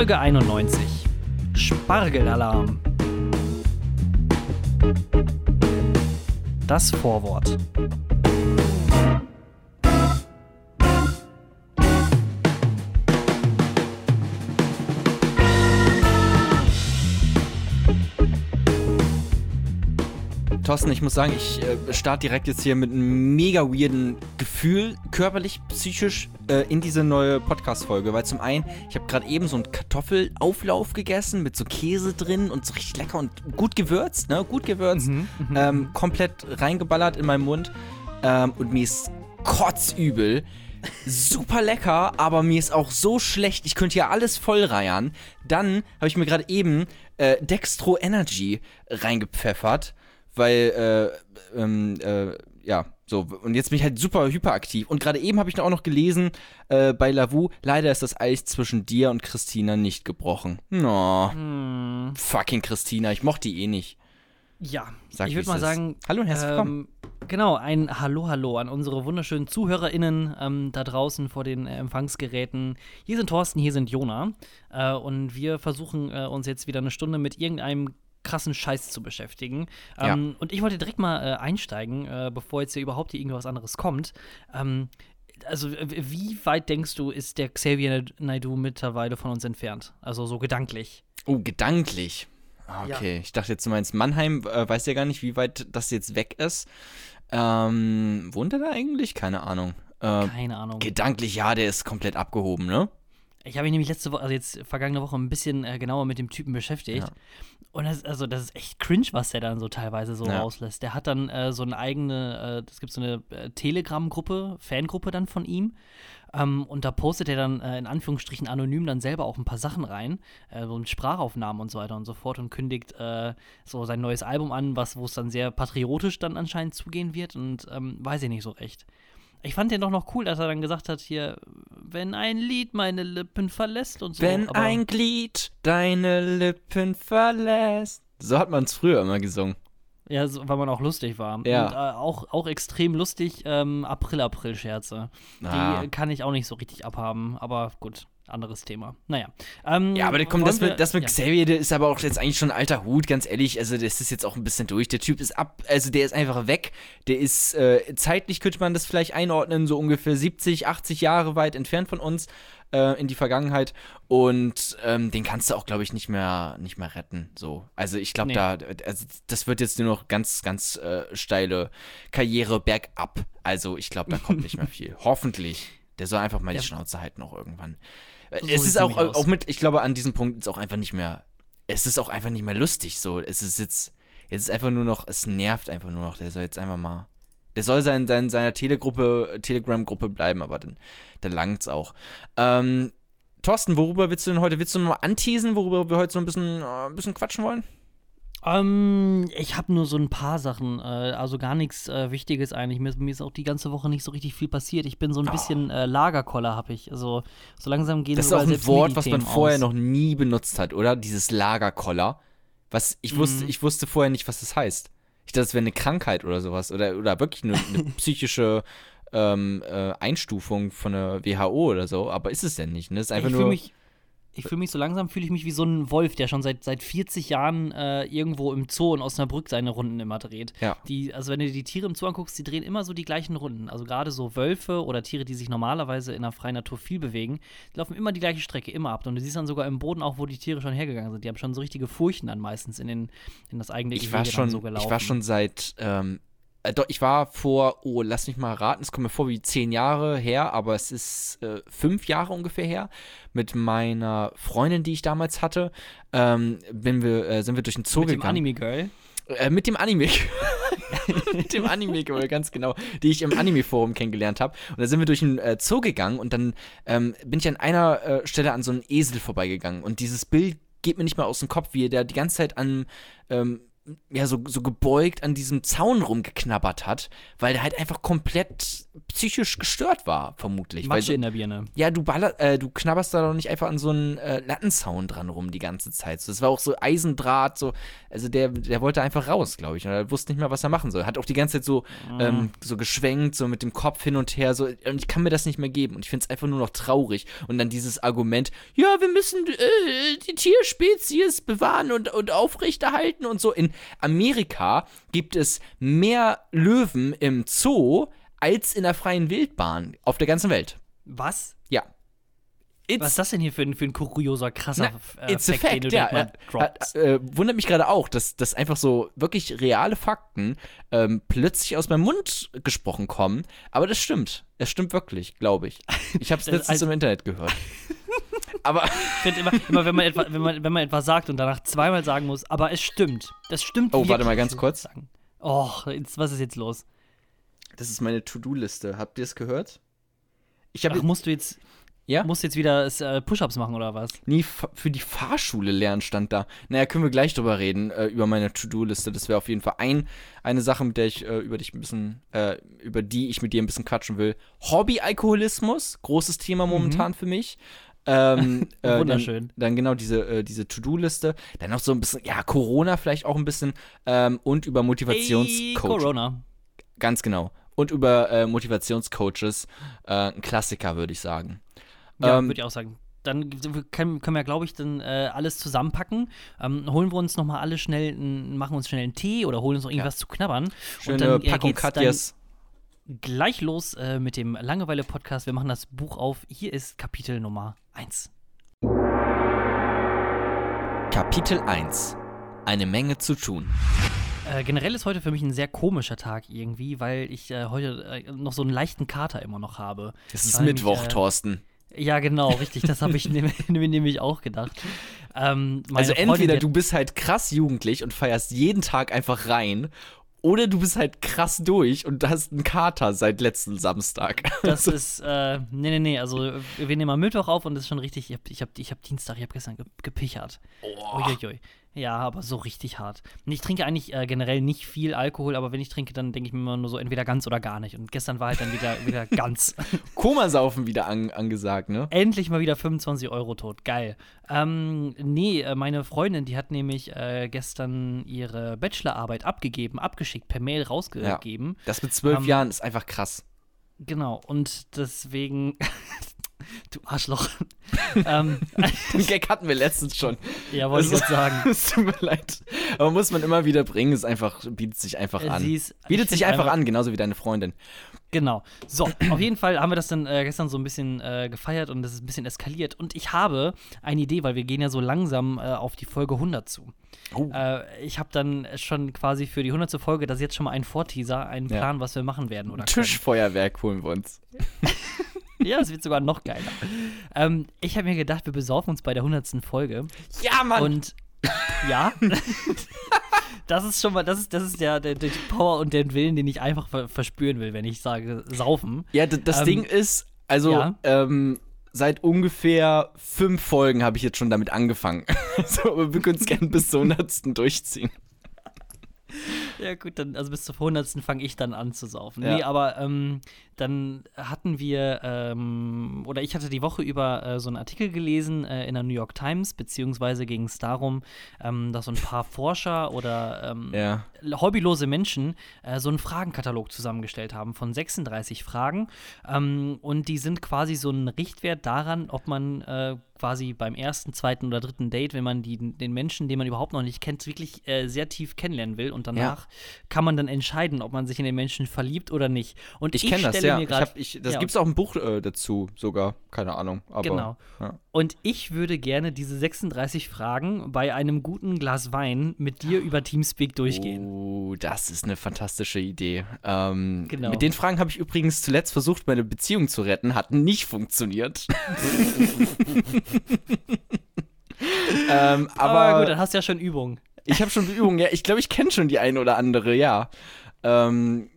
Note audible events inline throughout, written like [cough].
Folge 91. Spargelalarm. Das Vorwort. Thorsten, ich muss sagen, ich äh, starte direkt jetzt hier mit einem mega weirden Gefühl, körperlich, psychisch, äh, in diese neue Podcast-Folge. Weil zum einen, ich habe gerade eben so einen Kartoffelauflauf gegessen mit so Käse drin und so richtig lecker und gut gewürzt, ne? Gut gewürzt. Mhm, mhm. ähm, komplett reingeballert in meinen Mund. Ähm, und mir ist kotzübel. Super lecker, aber mir ist auch so schlecht. Ich könnte ja alles vollreiern. Dann habe ich mir gerade eben äh, Dextro Energy reingepfeffert weil, äh, ähm, äh, ja, so, und jetzt bin ich halt super hyperaktiv. Und gerade eben habe ich auch noch gelesen äh, bei Lavu, leider ist das Eis zwischen dir und Christina nicht gebrochen. No. Hm. Fucking Christina, ich mochte die eh nicht. Ja, Sag, ich würde mal sagen. Hallo und herzlich willkommen. Ähm, genau, ein Hallo, Hallo an unsere wunderschönen ZuhörerInnen ähm, da draußen vor den äh, Empfangsgeräten. Hier sind Thorsten, hier sind Jona. Äh, und wir versuchen äh, uns jetzt wieder eine Stunde mit irgendeinem krassen Scheiß zu beschäftigen. Ähm, Und ich wollte direkt mal äh, einsteigen, äh, bevor jetzt hier überhaupt hier irgendwas anderes kommt. Ähm, also, wie weit denkst du, ist der Xavier Naidoo mittlerweile von uns entfernt? Also so gedanklich. Oh, gedanklich. Ah, Ja. Okay, ich dachte jetzt, du meinst Mannheim, äh, weiß ja gar nicht, wie weit das jetzt weg ist. Ähm, wohnt er da eigentlich? Keine Ahnung. Äh, Keine Ahnung. gedanklich, ja, der ist komplett abgehoben, ne? Ich habe mich nämlich letzte Woche, also jetzt vergangene Woche, ein bisschen äh, genauer mit dem Typen beschäftigt. Ja. Und das, also das ist echt cringe, was der dann so teilweise so Ja. rauslässt. Der hat dann äh, so eine eigene, äh, es gibt so eine äh, Telegram-Gruppe, Fangruppe dann von ihm. Ähm, und da postet er dann äh, in Anführungsstrichen anonym dann selber auch ein paar Sachen rein, äh, so mit Sprachaufnahmen und so weiter und so fort und kündigt äh, so sein neues Album an, was wo es dann sehr patriotisch dann anscheinend zugehen wird und ähm, weiß ich nicht so recht. Ich fand den doch noch cool, dass er dann gesagt hat, hier, wenn ein Lied meine Lippen verlässt und so. Wenn aber- ein Glied deine Lippen verlässt. So hat man es früher immer gesungen. Ja, so, weil man auch lustig war. Ja. Und äh, auch, auch extrem lustig ähm, April-April-Scherze. Ah. Die kann ich auch nicht so richtig abhaben, aber gut, anderes Thema. Naja. Ähm, Ja, aber komm, das wir- mit, das mit ja. Xavier, der ist aber auch jetzt eigentlich schon ein alter Hut, ganz ehrlich. Also, das ist jetzt auch ein bisschen durch. Der Typ ist ab, also der ist einfach weg. Der ist, äh, zeitlich könnte man das vielleicht einordnen, so ungefähr 70, 80 Jahre weit entfernt von uns äh, in die Vergangenheit. Und ähm, den kannst du auch, glaube ich, nicht mehr, nicht mehr retten. So. Also, ich glaube, Nee. da, also, das wird jetzt nur noch ganz, ganz äh, steile Karriere bergab. Also, ich glaube, da kommt nicht mehr [laughs] viel. Hoffentlich. Der soll einfach mal Ja. die Schnauze halten auch irgendwann. Äh, So es ist auch, auch mit, ich glaube, an diesem Punkt ist auch einfach nicht mehr, es ist auch einfach nicht mehr lustig so. Es ist jetzt, jetzt ist einfach nur noch, es nervt einfach nur noch. Der soll jetzt einfach mal, der soll sein, sein, seiner Telegruppe, Telegram-Gruppe bleiben, aber dann, dann langt's auch. Ähm, Thorsten, worüber willst du denn heute, willst du noch mal anteasen, worüber wir heute so ein bisschen, äh, ein bisschen quatschen wollen? Ähm, ich habe nur so ein paar Sachen, äh, also gar nichts äh, Wichtiges eigentlich. Mir, mir ist auch die ganze Woche nicht so richtig viel passiert. Ich bin so ein bisschen äh, Lagerkoller, habe ich. Also so langsam gehen Oh. Das ist auch ein Wort, was man vorher aus. noch nie benutzt hat, oder? Dieses Lagerkoller. Was, ich wusste, Mhm. ich wusste vorher nicht, was das heißt. Ich dachte, das wäre eine Krankheit oder sowas. Oder, oder wirklich eine, eine [laughs] psychische ähm, äh, Einstufung von der WHO oder so. Aber ist es denn nicht, ne? Ist einfach ich nur. Ich fühle mich so langsam, fühle ich mich wie so ein Wolf, der schon seit, seit 40 Jahren äh, irgendwo im Zoo in Osnabrück seine Runden immer dreht. Ja. Die, also wenn du die Tiere im Zoo anguckst, die drehen immer so die gleichen Runden. Also gerade so Wölfe oder Tiere, die sich normalerweise in der freien Natur viel bewegen, die laufen immer die gleiche Strecke, immer ab. Und du siehst dann sogar im Boden auch, wo die Tiere schon hergegangen sind. Die haben schon so richtige Furchen dann meistens in, den, in das eigene ich war schon, so gelaufen. ich war schon seit, ähm, äh, doch, ich war vor, oh, lass mich mal raten, es kommt mir vor wie zehn Jahre her, aber es ist äh, fünf Jahre ungefähr her, mit meiner Freundin, die ich damals hatte, ähm, bin wir, äh, sind wir durch den Zoo mit dem gegangen. Anime Girl. Äh, mit dem Anime. [laughs] mit dem Anime, Girl, ganz genau, die ich im Anime-Forum kennengelernt habe. Und da sind wir durch einen äh, Zoo gegangen und dann ähm, bin ich an einer äh, Stelle an so einem Esel vorbeigegangen. Und dieses Bild geht mir nicht mal aus dem Kopf, wie er da die ganze Zeit an, ähm, ja, so, so gebeugt an diesem Zaun rumgeknabbert hat, weil der halt einfach komplett psychisch gestört war, vermutlich. Matsche so, in der Birne. ja, du baller, äh, du knabberst da doch nicht einfach an so einen äh, Lattenzaun dran rum die ganze Zeit. So, das war auch so Eisendraht, so, also der, der wollte einfach raus, glaube ich. Und er wusste nicht mehr, was er machen soll. Hat auch die ganze Zeit so, ähm, so geschwenkt, so mit dem Kopf hin und her, so, und ich kann mir das nicht mehr geben. Und ich finde es einfach nur noch traurig. Und dann dieses Argument, ja, wir müssen äh, die Tierspezies bewahren und, und aufrechterhalten und so. In Amerika gibt es mehr Löwen im Zoo als in der freien Wildbahn auf der ganzen Welt. Was? Ja. It's, Was ist das denn hier für ein, für ein kurioser, krasser na, äh, it's a den fact, ja. Äh, droppst? äh, äh, wundert mich gerade auch, dass, dass einfach so wirklich reale Fakten ähm, plötzlich aus meinem Mund gesprochen kommen. Aber das stimmt. Es stimmt wirklich, glaube ich. Ich habe es Das- [laughs] letztens also- im Internet gehört. [laughs] Aber Ich finde immer, immer wenn, man etwa, wenn, man, wenn man etwas sagt und danach zweimal sagen muss, aber es stimmt. Das stimmt Oh, warte mal ganz kurz. sagen. Oh, jetzt, was ist jetzt los? das ist meine To-Do-Liste. Habt ihr es gehört? Ich habe Ach, musst du jetzt, Ja? musst du jetzt wieder äh, Push-Ups machen oder was? nie fa- für die Fahrschule lernen stand da. Naja, können wir gleich drüber reden, äh, über meine To-Do-Liste. Das wäre auf jeden Fall ein, eine Sache, mit der ich äh, über dich ein bisschen, äh, über die ich mit dir ein bisschen quatschen will. Hobby-Alkoholismus, großes Thema momentan für mich. Ähm, [laughs] äh, Wunderschön. Dann, dann genau diese, äh, diese To-Do-Liste. Dann noch so ein bisschen, ja, Corona vielleicht auch ein bisschen ähm, und über Motivationscoach. Corona. Ganz genau. Und über äh, Motivationscoaches. Äh, ein Klassiker, würde ich sagen. Ja, Ähm, würde ich auch sagen. Dann können, können wir, glaube ich, dann äh, alles zusammenpacken. Ähm, holen wir uns noch mal alle schnell, machen uns schnell einen Tee oder holen uns noch irgendwas zu knabbern. Schöne dann, äh, Packung dann Katjes. Gleich los äh, mit dem Langeweile-Podcast. Wir machen das Buch auf. Hier ist Kapitel Nummer 1. Kapitel 1. Eine Menge zu tun. Äh, generell ist heute für mich ein sehr komischer Tag irgendwie, weil ich äh, heute äh, noch so einen leichten Kater immer noch habe. Es ist Weil mich, Mittwoch, äh, Thorsten. Ja, genau, [laughs] richtig. Das habe ich mir [laughs] nämlich auch gedacht. Ähm, Also Freundin, entweder die- du bist halt krass jugendlich und feierst jeden Tag einfach rein, oder du bist halt krass durch und hast einen Kater seit letzten Samstag. [laughs] Das ist, äh, nee, nee, nee, also wir nehmen am Mittwoch auf und das ist schon richtig, ich hab, ich hab, ich hab Dienstag, ich hab gestern ge gepichert. Uiuiui. Ja, aber so richtig hart. Und ich trinke eigentlich äh, generell nicht viel Alkohol, aber wenn ich trinke, dann denke ich mir immer nur so entweder ganz oder gar nicht. Und gestern war halt dann wieder, [laughs] wieder ganz. Komasaufen wieder an, angesagt, ne? Endlich mal wieder 25 Euro tot. Geil. Ähm, nee, äh, meine Freundin, die hat nämlich äh, gestern ihre Bachelorarbeit abgegeben, abgeschickt, per Mail rausgegeben. Das mit zwölf Ähm, Jahren ist einfach krass. Genau, und deswegen. [laughs] du Arschloch. [laughs] ähm, [laughs] Den Gag hatten wir letztens schon. ja, wollte ich Also- gerade sagen. [laughs] Es tut mir leid. Aber muss man immer wieder bringen, ist einfach, bietet sich einfach an. sie ist- bietet ich sich einfach einfach- an, genauso wie deine Freundin. Genau. So, auf jeden Fall haben wir das dann äh, gestern so ein bisschen äh, gefeiert und das ist ein bisschen eskaliert. Und ich habe eine Idee, weil wir gehen ja so langsam äh, auf die Folge 100 zu. Oh. Äh, ich habe dann schon quasi für die 100. Folge, das ist jetzt schon mal ein Vorteaser, einen Ja. Plan, was wir machen werden. Oder Tischfeuerwerk holen wir uns. Ja, es wird sogar noch geiler. ähm, ich habe mir gedacht, wir besaufen uns bei der 100. Folge. Ja, Mann! Und ja, [laughs] das ist schon mal, das ist, das ist der, der, der Power und den Willen, den ich einfach ver verspüren will, wenn ich sage, saufen. Ja, das Ähm, Ding ist, also ja. ähm, seit ungefähr fünf Folgen habe ich jetzt schon damit angefangen. [laughs] so, aber wir können es gerne bis zur hundertsten durchziehen. Ja, gut, dann, also bis zur 100. fange ich dann an zu saufen. Ja. Nee, aber ähm, dann hatten wir, ähm, oder ich hatte die Woche über äh, so einen Artikel gelesen äh, in der New York Times, beziehungsweise ging es darum, ähm, dass so ein paar Forscher oder ähm, Ja. hobbylose Menschen äh, so einen Fragenkatalog zusammengestellt haben von 36 Fragen. Ähm, und die sind quasi so ein Richtwert daran, ob man äh, quasi beim ersten, zweiten oder dritten Date, wenn man die, den Menschen, den man überhaupt noch nicht kennt, wirklich äh, sehr tief kennenlernen will. Und danach kann man dann entscheiden, ob man sich in den Menschen verliebt oder nicht. Und Ich kenne das, ja. mir Ich grad- hab, ich, das ja, gibt es auch ein Buch äh, dazu, sogar. Keine Ahnung. Aber, Genau. Ja. Und ich würde gerne diese 36 Fragen bei einem guten Glas Wein mit dir über Teamspeak durchgehen. Oh, das ist eine fantastische Idee. Ähm, Genau. Mit den Fragen habe ich übrigens zuletzt versucht, meine Beziehung zu retten. Hat nicht funktioniert. [laughs] ähm, Aber, aber gut, dann hast du ja schon Übung. Ich habe schon Übungen. Ja, ich glaube, ich kenne schon die eine oder andere, ja. Ähm,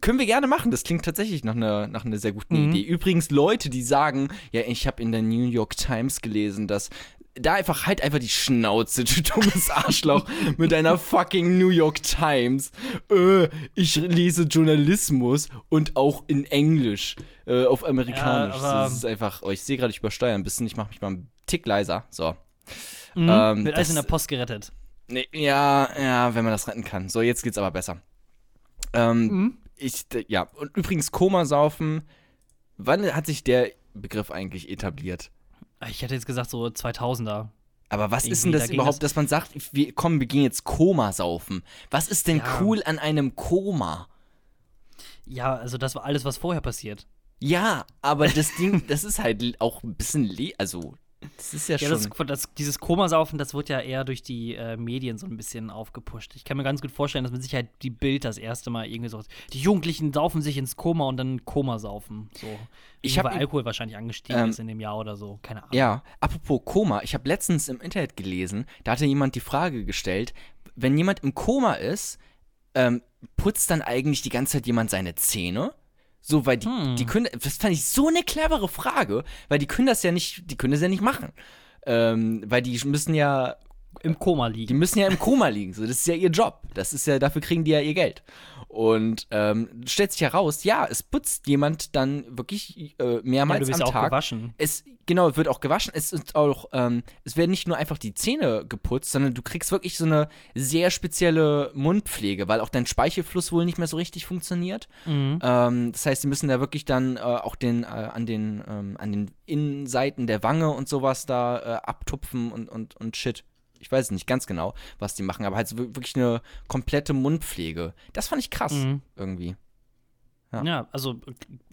können wir gerne machen. Das klingt tatsächlich nach einer nach einer sehr guten Mhm. Idee. Übrigens, Leute, die sagen, ja, ich habe in der New York Times gelesen, dass da einfach halt einfach die Schnauze, [laughs] du dummes Arschloch, mit deiner fucking New York Times. Äh, ich lese Journalismus und auch in Englisch, äh, auf Amerikanisch. Ja, das ist einfach, oh, ich sehe gerade, ich übersteuere ein bisschen, ich mache mich mal einen Tick leiser. So. Mhm. Ähm, Wird alles in der Post gerettet. Nee, ja, ja, wenn man das retten kann. So, jetzt geht's aber besser. Ähm, Mhm. ich, ja, und übrigens Komasaufen, wann hat sich der Begriff eigentlich etabliert? Ich hätte jetzt gesagt, so 2000er. Aber was ist Irgendwie, denn da das überhaupt, das- dass man sagt, wir, komm, wir gehen jetzt Komasaufen? Was ist denn Ja. cool an einem Koma? Ja, also das war alles, was vorher passiert. Ja, aber das [laughs] Ding, das ist halt auch ein bisschen, le also, das ist ja, Ja, schon. das, das, dieses Komasaufen, das wird ja eher durch die äh, Medien so ein bisschen aufgepusht. Ich kann mir ganz gut vorstellen, dass mit Sicherheit die Bild das erste Mal irgendwie so. Die Jugendlichen saufen sich ins Koma und dann Komasaufen. So. Ich Irgendwie, hab weil mir- Alkohol wahrscheinlich angestiegen Ähm, ist in dem Jahr oder so. Keine Ahnung. Ja, apropos Koma, ich habe letztens im Internet gelesen, da hatte jemand die Frage gestellt, wenn jemand im Koma ist, ähm, putzt dann eigentlich die ganze Zeit jemand seine Zähne? So, weil die, Hm. die können, das fand ich so eine clevere Frage, weil die können das ja nicht, die können das ja nicht machen. Ähm, weil die müssen ja, Im Koma die liegen. müssen ja im Koma liegen, so, das ist ja ihr Job. Das ist ja, dafür kriegen die ja ihr Geld. Und ähm, stellt sich heraus, ja, es putzt jemand dann wirklich äh, Ja, mehrmals du bist am auch Tag. gewaschen. Es, genau, wird auch gewaschen. Es ist auch, ähm, es werden nicht nur einfach die Zähne geputzt, sondern du kriegst wirklich so eine sehr spezielle Mundpflege, weil auch dein Speichelfluss wohl nicht mehr so richtig funktioniert. Mhm. Ähm, das heißt, die müssen da wirklich dann äh, auch den, äh, an den, ähm, an den Innenseiten der Wange und sowas da äh, abtupfen und, und, und shit. Ich weiß nicht ganz genau, was die machen, aber halt so wir- wirklich eine komplette Mundpflege. Das fand ich krass, Mhm. irgendwie. Ja. Ja. also,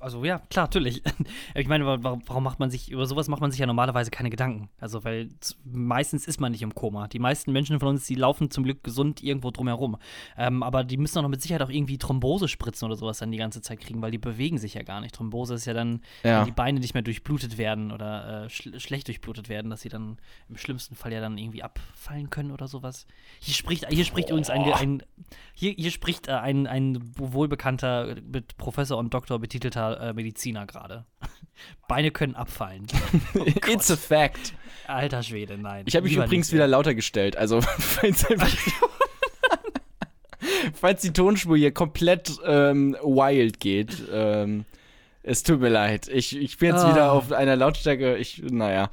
also ja, klar, natürlich. [laughs] ich meine, wa- warum, macht man sich, über sowas macht man sich ja normalerweise keine Gedanken. Also, weil meistens ist man nicht im Koma. Die meisten Menschen von uns, die laufen zum Glück gesund irgendwo drumherum. Ähm, aber die müssen auch noch mit Sicherheit auch irgendwie Thrombose spritzen oder sowas dann die ganze Zeit kriegen, weil die bewegen sich ja gar nicht. Thrombose ist ja dann, Ja. wenn die Beine nicht mehr durchblutet werden oder äh, schl schlecht durchblutet werden, dass sie dann im schlimmsten Fall ja dann irgendwie abfallen können oder sowas. Hier spricht, hier spricht übrigens ein, ein hier, hier spricht äh, ein, ein wohlbekannter, mit Professor und Doktor betitelter äh, Mediziner gerade. [laughs] Beine können abfallen. [laughs] Oh It's a fact. Alter Schwede, nein. Ich habe mich übrigens wieder lauter gestellt. Also, [laughs] falls, falls die Tonspur hier komplett ähm, wild geht, ähm, es tut mir leid. Ich, ich bin jetzt Ah. wieder auf einer Lautstärke. Ich, naja.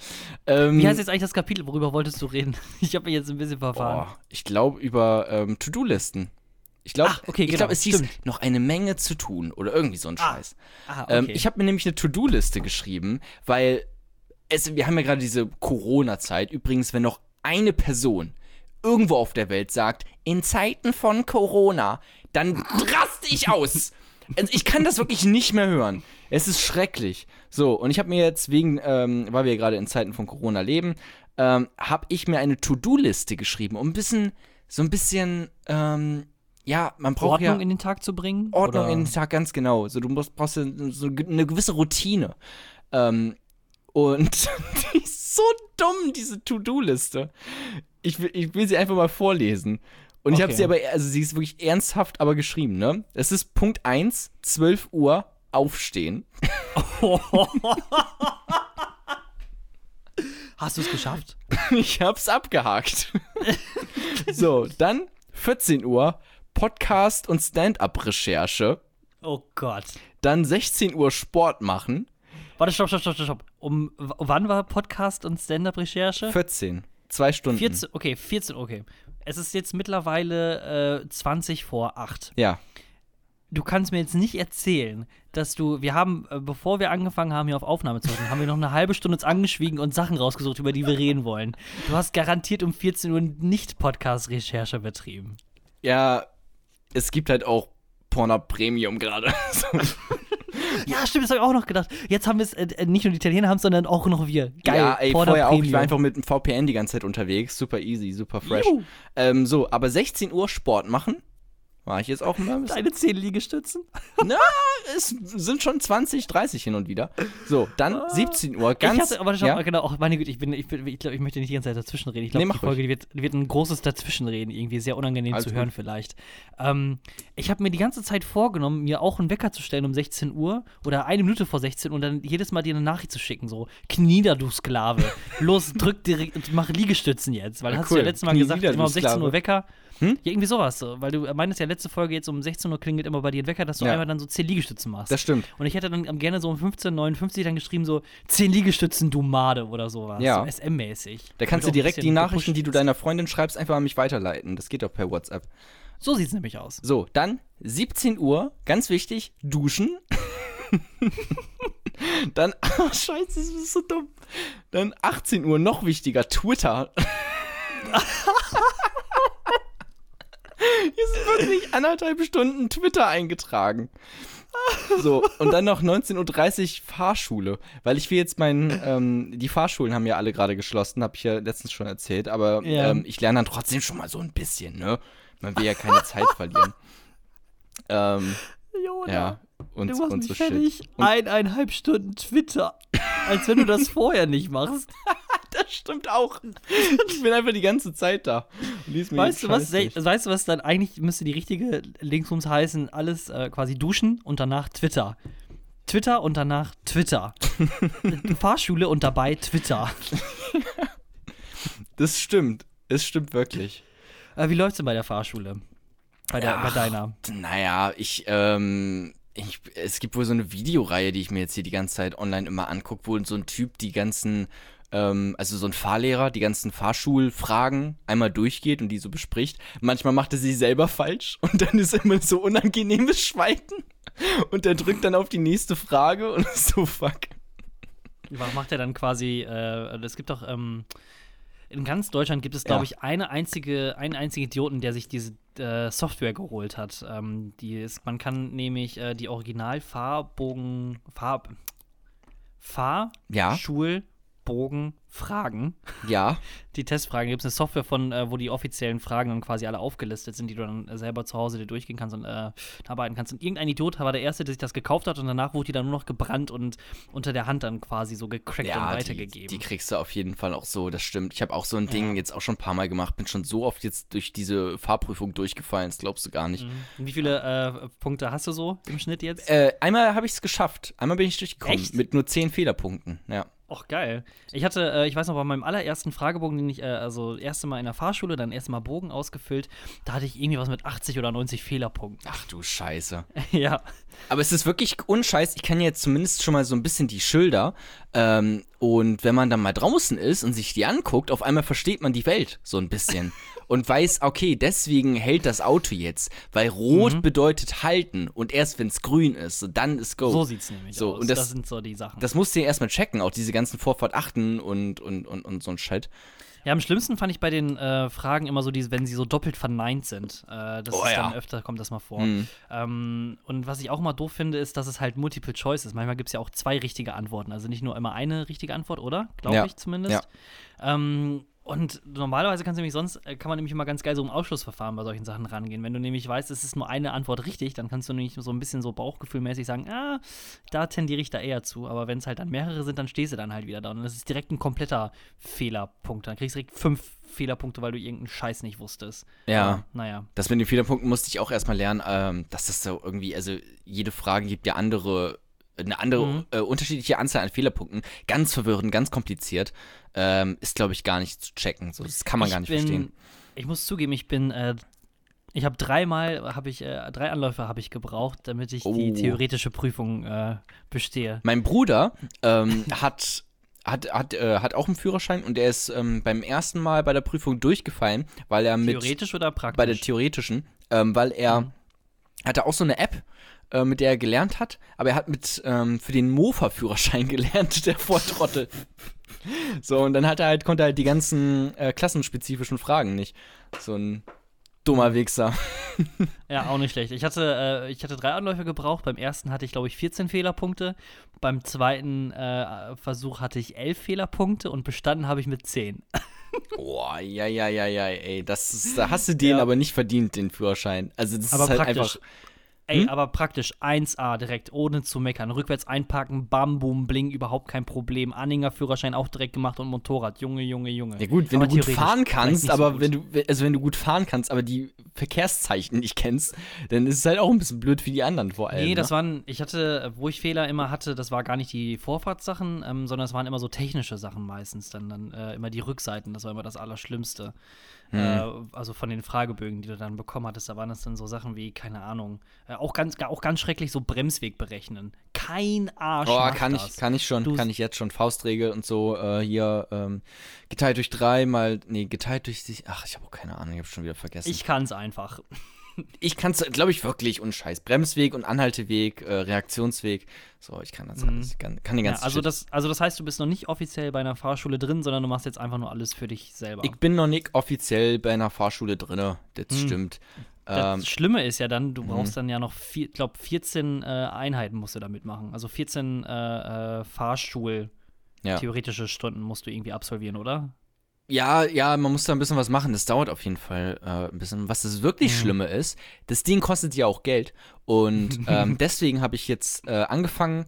Ähm, Wie heißt jetzt eigentlich das Kapitel? Worüber wolltest du reden? Ich habe mich jetzt ein bisschen verfahren. boah, ich glaube über ähm, To-Do-Listen. Ich glaube, okay, ich genau, glaube, es hieß stimmt. noch eine Menge zu tun oder irgendwie so ein Ah, Scheiß. Ah, okay. Ähm, ich habe mir nämlich eine To-Do-Liste geschrieben, weil es, wir haben ja gerade diese Corona-Zeit. Übrigens, wenn noch eine Person irgendwo auf der Welt sagt, in Zeiten von Corona, dann raste ich aus. Also ich kann das wirklich nicht mehr hören. Es ist schrecklich. So, und ich habe mir jetzt wegen, ähm, weil wir ja gerade in Zeiten von Corona leben, ähm, habe ich mir eine To-Do-Liste geschrieben, um ein bisschen, so ein bisschen, ähm, ja, man braucht ja Ordnung in den Tag zu bringen? Ordnung oder? in den Tag, ganz genau. So, du musst, brauchst ja so eine gewisse Routine. Ähm, und [laughs] die ist so dumm, diese To-Do-Liste. Ich will, ich will sie einfach mal vorlesen. Und ich habe Okay. sie aber, also sie ist wirklich ernsthaft aber geschrieben, ne? Es ist Punkt 1, 12 Uhr, aufstehen. [laughs] Hast du es geschafft? [laughs] Ich hab's abgehakt. so, dann 14 Uhr, Podcast und Stand-up-Recherche. Oh Gott. Dann 16 Uhr Sport machen. Warte, stopp, stopp, stopp, stopp. Um, wann war Podcast und Stand-Up-Recherche? 14. Zwei Stunden. 14, okay, 14, okay. Es ist jetzt mittlerweile äh, 20 vor 8. Ja. Du kannst mir jetzt nicht erzählen, dass du, wir haben, äh, bevor wir angefangen haben, hier auf Aufnahme zu drücken, [laughs] haben wir noch eine halbe Stunde uns angeschwiegen und Sachen rausgesucht, über die wir reden wollen. Du hast garantiert um 14 Uhr nicht Podcast-Recherche betrieben. Ja, es gibt halt auch Pornhub Premium gerade. [laughs] Ja, stimmt, das habe ich auch noch gedacht. Jetzt haben wir es, äh, nicht nur die Italiener haben es, sondern auch noch wir. Geil. ja, ey, Pornhub vorher auch. Ich war einfach mit dem VPN die ganze Zeit unterwegs. Super easy, super fresh. Ähm, so, aber 16 Uhr Sport machen. Mache ich jetzt auch mal. Deine 10 Liegestützen? [laughs] Na, es sind schon 20, 30 hin und wieder. So, dann 17 Uhr, ganz. ich hatte, aber schau ja? mal, genau, auch meine Güte, ich bin, ich, bin, ich glaube, ich möchte nicht die ganze Zeit dazwischen reden. Ich glaube, Nee, die Folge, die wird, wird ein großes Dazwischenreden, irgendwie sehr unangenehm Alles zu gut. hören vielleicht. Ähm, ich habe mir die ganze Zeit vorgenommen, mir auch einen Wecker zu stellen um 16 Uhr oder eine Minute vor 16 Uhr und dann jedes Mal dir eine Nachricht zu schicken, so, knie da, du Sklave. Los, drück direkt und mach Liegestützen jetzt, weil Ja, hast du cool. ja letztes Mal Knie gesagt, nieder, immer du um 16 Uhr. Wecker. Hm? Ja, irgendwie sowas, so, weil du meintest ja letzte Folge jetzt um 16 Uhr klingelt immer bei dir ein Wecker, dass du Ja. einmal dann so 10 Liegestützen machst. Das stimmt. Und ich hätte dann gerne so um 15.59 dann geschrieben, so 10 Liegestützen, du Made oder sowas. Ja. So SM-mäßig. Da kannst du direkt die Nachrichten, die du deiner Freundin schreibst, einfach an mich weiterleiten. Das geht doch per WhatsApp. So sieht es nämlich aus. So, dann 17 Uhr, ganz wichtig, duschen. [laughs] dann, [laughs] oh, scheiße, das ist so dumm. Dann 18 Uhr, noch wichtiger, Twitter. [laughs] Hier sind wirklich anderthalb Stunden Twitter eingetragen. So, und dann noch 19.30 Uhr Fahrschule. Weil ich will jetzt meinen, ähm, die Fahrschulen haben ja alle gerade geschlossen, habe ich ja letztens schon erzählt, aber Ja. ähm, ich lerne dann trotzdem schon mal so ein bisschen, ne? Man will ja keine Zeit verlieren. Ähm, Jona, ja, und, du und so fertig. shit. Eineinhalb Stunden Twitter. Als wenn du das [laughs] vorher nicht machst. [laughs] das stimmt auch. Ich bin einfach die ganze Zeit da. Weißt du, was, weißt du, was dann eigentlich müsste die richtige Linksums heißen? Alles äh, quasi duschen und danach Twitter. Twitter und danach Twitter. [laughs] Fahrschule und dabei Twitter. Das stimmt. Es stimmt wirklich. Äh, wie läuft's denn bei der Fahrschule? Bei, der, Ja, bei deiner. Naja, ich, ähm, ich, es gibt wohl so eine Videoreihe, die ich mir jetzt hier die ganze Zeit online immer angucke, wo so ein Typ die ganzen, ähm, also so ein Fahrlehrer, die ganzen Fahrschulfragen einmal durchgeht und die so bespricht. Manchmal macht er sie selber falsch und dann ist immer so unangenehmes Schweigen. Und er drückt dann auf die nächste Frage und ist so fuck. Was macht er dann quasi? Äh, es gibt doch ähm, in ganz Deutschland gibt es, glaube Ja. ich, eine einzige, einen einzigen Idioten, der sich diese äh, Software geholt hat. Ähm, die ist, man kann nämlich äh, die Original-Fahrbogen, Fahr, Ja. Fragen. Ja. [laughs] Die Testfragen gibt es eine Software von, äh, wo die offiziellen Fragen dann quasi alle aufgelistet sind, die du dann äh, selber zu Hause dir durchgehen kannst und äh, arbeiten kannst. Und irgendein Idiot war der Erste, der sich das gekauft hat und danach wurde die dann nur noch gebrannt und unter der Hand dann quasi so gecrackt und Ja, die, weitergegeben. die kriegst du auf jeden Fall auch so, das stimmt. Ich habe auch so ein Ding Ja. jetzt auch schon ein paar Mal gemacht, bin schon so oft jetzt durch diese Fahrprüfung durchgefallen, das glaubst du gar nicht. Mhm. Wie viele äh, Punkte hast du so im Schnitt jetzt? Äh, einmal habe ich es geschafft. Einmal bin ich durchgekommen. Echt? Mit nur 10 Fehlerpunkten. Ja. Och, geil. Ich hatte, äh, ich weiß noch, bei meinem allerersten Fragebogen, den ich, äh, also erste Mal in der Fahrschule, dann erste Mal Bogen ausgefüllt, da hatte ich irgendwie was mit 80 oder 90 Fehlerpunkten. Ach du Scheiße. [laughs] ja. Aber es ist wirklich unscheiß. Ich kann jetzt zumindest schon mal so ein bisschen die Schilder. Ähm, und wenn man dann mal draußen ist und sich die anguckt, auf einmal versteht man die Welt so ein bisschen. [laughs] und weiß, okay, deswegen hält das Auto jetzt. Weil rot Mhm. bedeutet halten. Und erst wenn es grün ist, dann ist go. So sieht's nämlich So, aus. und das- das sind so die Sachen. das musst du ja erstmal checken, auch diese ganzen Vorfahrt achten und, und, und, und so ein Shit. Ja, am schlimmsten fand ich bei den äh, Fragen immer so, diese, wenn sie so doppelt verneint sind. Äh, das Oh, ist ja. dann öfter, kommt das mal vor. Mhm. Ähm, und was ich auch mal doof finde, ist, dass es halt Multiple Choice ist. Manchmal gibt es ja auch zwei richtige Antworten. Also nicht nur immer eine richtige Antwort, oder? Glaube Ja. ich zumindest. Ähm, und normalerweise kannst du nämlich sonst, äh, kann man nämlich immer ganz geil so im Ausschlussverfahren bei solchen Sachen rangehen. Wenn du nämlich weißt, es ist nur eine Antwort richtig, dann kannst du nämlich so ein bisschen so bauchgefühlmäßig sagen, ah, da tendiere ich da eher zu. Aber wenn es halt dann mehrere sind, dann stehst du dann halt wieder da. Und das ist direkt ein kompletter Fehlerpunkt. Dann kriegst du direkt fünf Fehlerpunkte, weil du irgendeinen Scheiß nicht wusstest. Ja. Aber, naja. Das mit den Fehlerpunkten musste ich auch erstmal lernen, ähm, dass das so irgendwie, also jede Frage gibt ja andere, eine andere, Mhm. äh, unterschiedliche Anzahl an Fehlerpunkten. Ganz verwirrend, ganz kompliziert. Ähm, ist, glaube ich, gar nicht zu checken. So, das kann man ich gar nicht bin, verstehen. Ich muss zugeben, ich bin, äh, ich habe dreimal, habe ich, äh, drei Anläufe habe ich gebraucht, damit ich die Oh. theoretische Prüfung äh, bestehe. Mein Bruder ähm, [laughs] hat, hat, hat, äh, hat auch einen Führerschein und er ist ähm, beim ersten Mal bei der Prüfung durchgefallen, weil er mit Theoretisch oder praktisch? bei der theoretischen, ähm, weil er Mhm. hatte auch so eine App, äh, mit der er gelernt hat, aber er hat mit ähm, für den Mofa-Führerschein [laughs] gelernt, der Vortrottel. so, und dann hat er halt, konnte er halt die ganzen äh, klassenspezifischen Fragen nicht. So ein dummer Wichser. [laughs] Ja, auch nicht schlecht. Ich hatte, äh, ich hatte drei Anläufe gebraucht. Beim ersten hatte ich, glaube ich, 14 Fehlerpunkte. Beim zweiten äh, Versuch hatte ich 11 Fehlerpunkte und bestanden habe ich mit 10. [laughs] Boah, ja, ja, ja, ja, ey. Das ist, da hast du den Ja. aber nicht verdient, den Führerschein. Also, das Aber ist halt praktisch. einfach. Ey, Hm? aber praktisch 1A direkt, ohne zu meckern. Rückwärts einparken, bam, boom, bling, überhaupt kein Problem. Anhängerführerschein auch direkt gemacht und Motorrad. Junge, Junge, Junge. Ja gut, wenn Aber du gut fahren kannst, so aber gut. wenn du, also wenn du gut fahren kannst, aber die Verkehrszeichen nicht kennst, dann ist es halt auch ein bisschen blöd für die anderen vor allem. Nee, das ne? waren, ich hatte, wo ich Fehler immer hatte, das war gar nicht die Vorfahrtssachen, ähm, sondern es waren immer so technische Sachen meistens. Dann, dann äh, immer die Rückseiten, das war immer das Allerschlimmste. Hm. Äh, also von den Fragebögen, die du dann bekommen hattest, da waren das dann so Sachen wie, keine Ahnung, äh, auch, ganz, auch ganz schrecklich so Bremsweg berechnen. Kein Arsch. Oh, kann das. ich, kann ich schon, Du- kann ich jetzt schon. Faustregel und so, äh, hier, ähm, geteilt durch drei mal, nee, geteilt durch sich, ach, ich habe auch keine Ahnung, ich habe schon wieder vergessen. Ich kann es einfach. Ich kann es, glaube ich, wirklich unscheiß. Bremsweg und Anhalteweg, äh, Reaktionsweg, so, ich kann das alles, kann, kann den Ja, ganzen also, Shit. das, also das heißt, du bist noch nicht offiziell bei einer Fahrschule drin, sondern du machst jetzt einfach nur alles für dich selber. Ich bin noch nicht offiziell bei einer Fahrschule drinne, das Hm. stimmt. Das Ähm, Schlimme ist ja dann, Mhm. du brauchst dann ja noch, ich glaube, 14 äh, Einheiten musst du damit machen. Also 14 äh, äh, Fahrschul-theoretische ja. Stunden musst du irgendwie absolvieren, oder? Ja, ja, man muss da ein bisschen was machen. Das dauert auf jeden Fall äh, ein bisschen. Was das wirklich Mhm. Schlimme ist, das Ding kostet ja auch Geld. Und [laughs] ähm, deswegen habe ich jetzt äh, angefangen,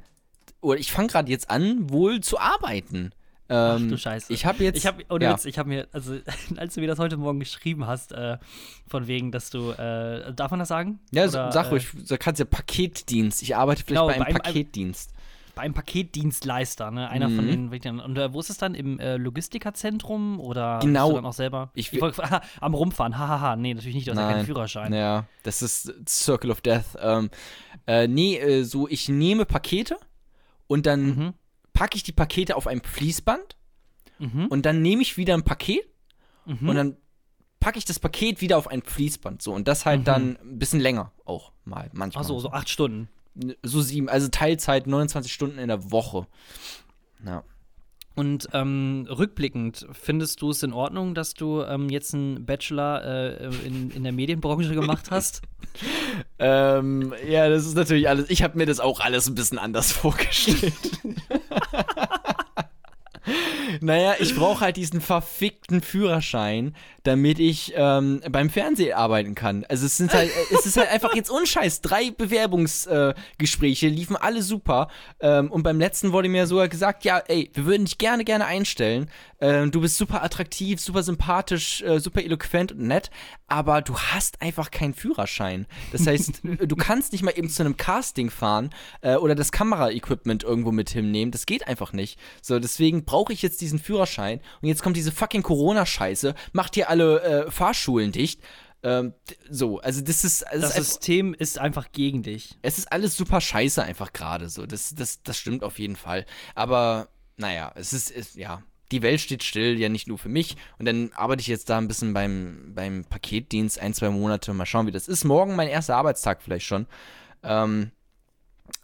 oder ich fange gerade jetzt an, wohl zu arbeiten. Ach Ähm, du Scheiße. Ich habe jetzt. Ich habe, ohne ja. Witz, ich habe mir, also [laughs] als du mir das heute Morgen geschrieben hast, äh, von wegen, dass du, äh, darf man das sagen? ja, Oder, sag äh, ruhig, du kannst ja Paketdienst. Ich arbeite vielleicht Genau, bei einem bei einem- Paketdienst. Bei einem Paketdienstleister, ne? Einer von Mhm. den, und äh, wo ist es dann? Im äh, Logistikerzentrum oder Genau. dann auch selber? Ich Ich, wollte [laughs] am Rumfahren, hahaha, [laughs] nee, natürlich nicht, du hast ja keinen. Führerschein. Ja, das ist Circle of Death. Ähm, äh, nee, äh, so ich nehme Pakete und dann Mhm. packe ich die Pakete auf ein Fließband Mhm. und dann nehme ich wieder ein Paket Mhm. und dann packe ich das Paket wieder auf ein Fließband. So, und das halt Mhm. dann ein bisschen länger auch mal, manchmal. Achso, so acht Stunden. So sieben, also Teilzeit 29 Stunden in der Woche. Ja. Und ähm, rückblickend, findest du es in Ordnung, dass du ähm, jetzt einen Bachelor äh, in, in der Medienbranche gemacht hast? [laughs] Ähm, ja, das ist natürlich alles. Ich habe mir das auch alles ein bisschen anders [laughs] vorgestellt. [laughs] naja, ich brauche halt diesen verfickten Führerschein, damit ich ähm, beim Fernsehen arbeiten kann. Also es sind halt, äh, es ist halt einfach jetzt unscheiß. Drei Bewerbungsgespräche äh, liefen alle super. Ähm, und beim letzten wurde mir sogar gesagt, ja, ey, wir würden dich gerne, gerne einstellen. Ähm, du bist super attraktiv, super sympathisch, äh, super eloquent und nett, aber du hast einfach keinen Führerschein. Das heißt, [laughs] du kannst nicht mal eben zu einem Casting fahren äh, oder das Kameraequipment irgendwo mit hinnehmen. Das geht einfach nicht. So, deswegen brauche ich jetzt diesen Führerschein. Und jetzt kommt diese fucking Corona-Scheiße, macht hier alle äh, Fahrschulen dicht. Ähm, so, also das ist, das Das ist einfach, System ist einfach gegen dich. es ist alles super scheiße einfach gerade so. Das, das, das stimmt auf jeden Fall. Aber naja, es ist, es, ja, die Welt steht still, ja nicht nur für mich. Und dann arbeite ich jetzt da ein bisschen beim, beim Paketdienst ein, zwei Monate. Mal schauen, wie das ist. Morgen mein erster Arbeitstag vielleicht schon. Ähm,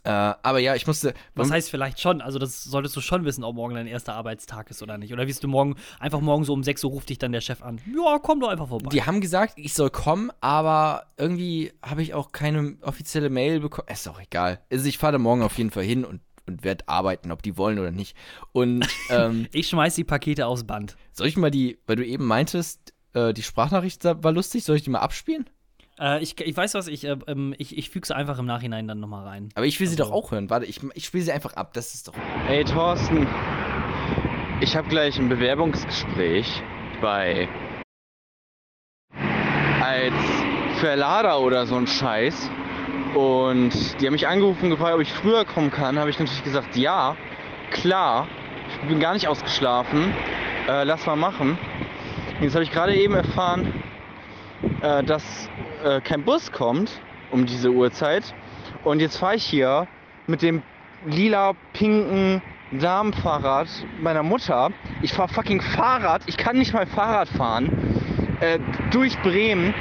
äh, aber ja, ich musste. Was heißt vielleicht schon? Also, das solltest du schon wissen, ob morgen dein erster Arbeitstag ist oder nicht. Oder wirst du morgen, einfach morgen so um 6 Uhr ruft dich dann der Chef an. Ja, komm doch einfach vorbei. Die haben gesagt, ich soll kommen, aber irgendwie habe ich auch keine offizielle Mail bekommen. Ist doch egal. Also ich fahre da morgen auf jeden Fall hin und, und werde arbeiten, ob die wollen oder nicht. Und [laughs] ähm, Ich schmeiß die Pakete aufs Band. soll ich mal die, weil du eben meintest, äh, die Sprachnachricht war lustig, soll ich die mal abspielen? Äh, ich, ich weiß was, ich, äh, ähm, ich, ich füge sie einfach im Nachhinein dann nochmal rein. Aber ich will sie Also- doch auch hören. Warte, ich, ich spiele sie einfach ab. Das ist doch. Ey Thorsten, ich habe gleich ein Bewerbungsgespräch bei als Verlader oder so ein Scheiß. Und die haben mich angerufen und gefragt, ob ich früher kommen kann. Habe ich natürlich gesagt, ja, klar. Ich bin gar nicht ausgeschlafen. Äh, lass mal machen. Jetzt habe ich gerade eben erfahren, äh, dass äh, kein Bus kommt um diese Uhrzeit. Und jetzt fahre ich hier mit dem lila-pinken Damenfahrrad meiner Mutter. Ich fahre fucking Fahrrad. Ich kann nicht mal Fahrrad fahren. Äh, durch Bremen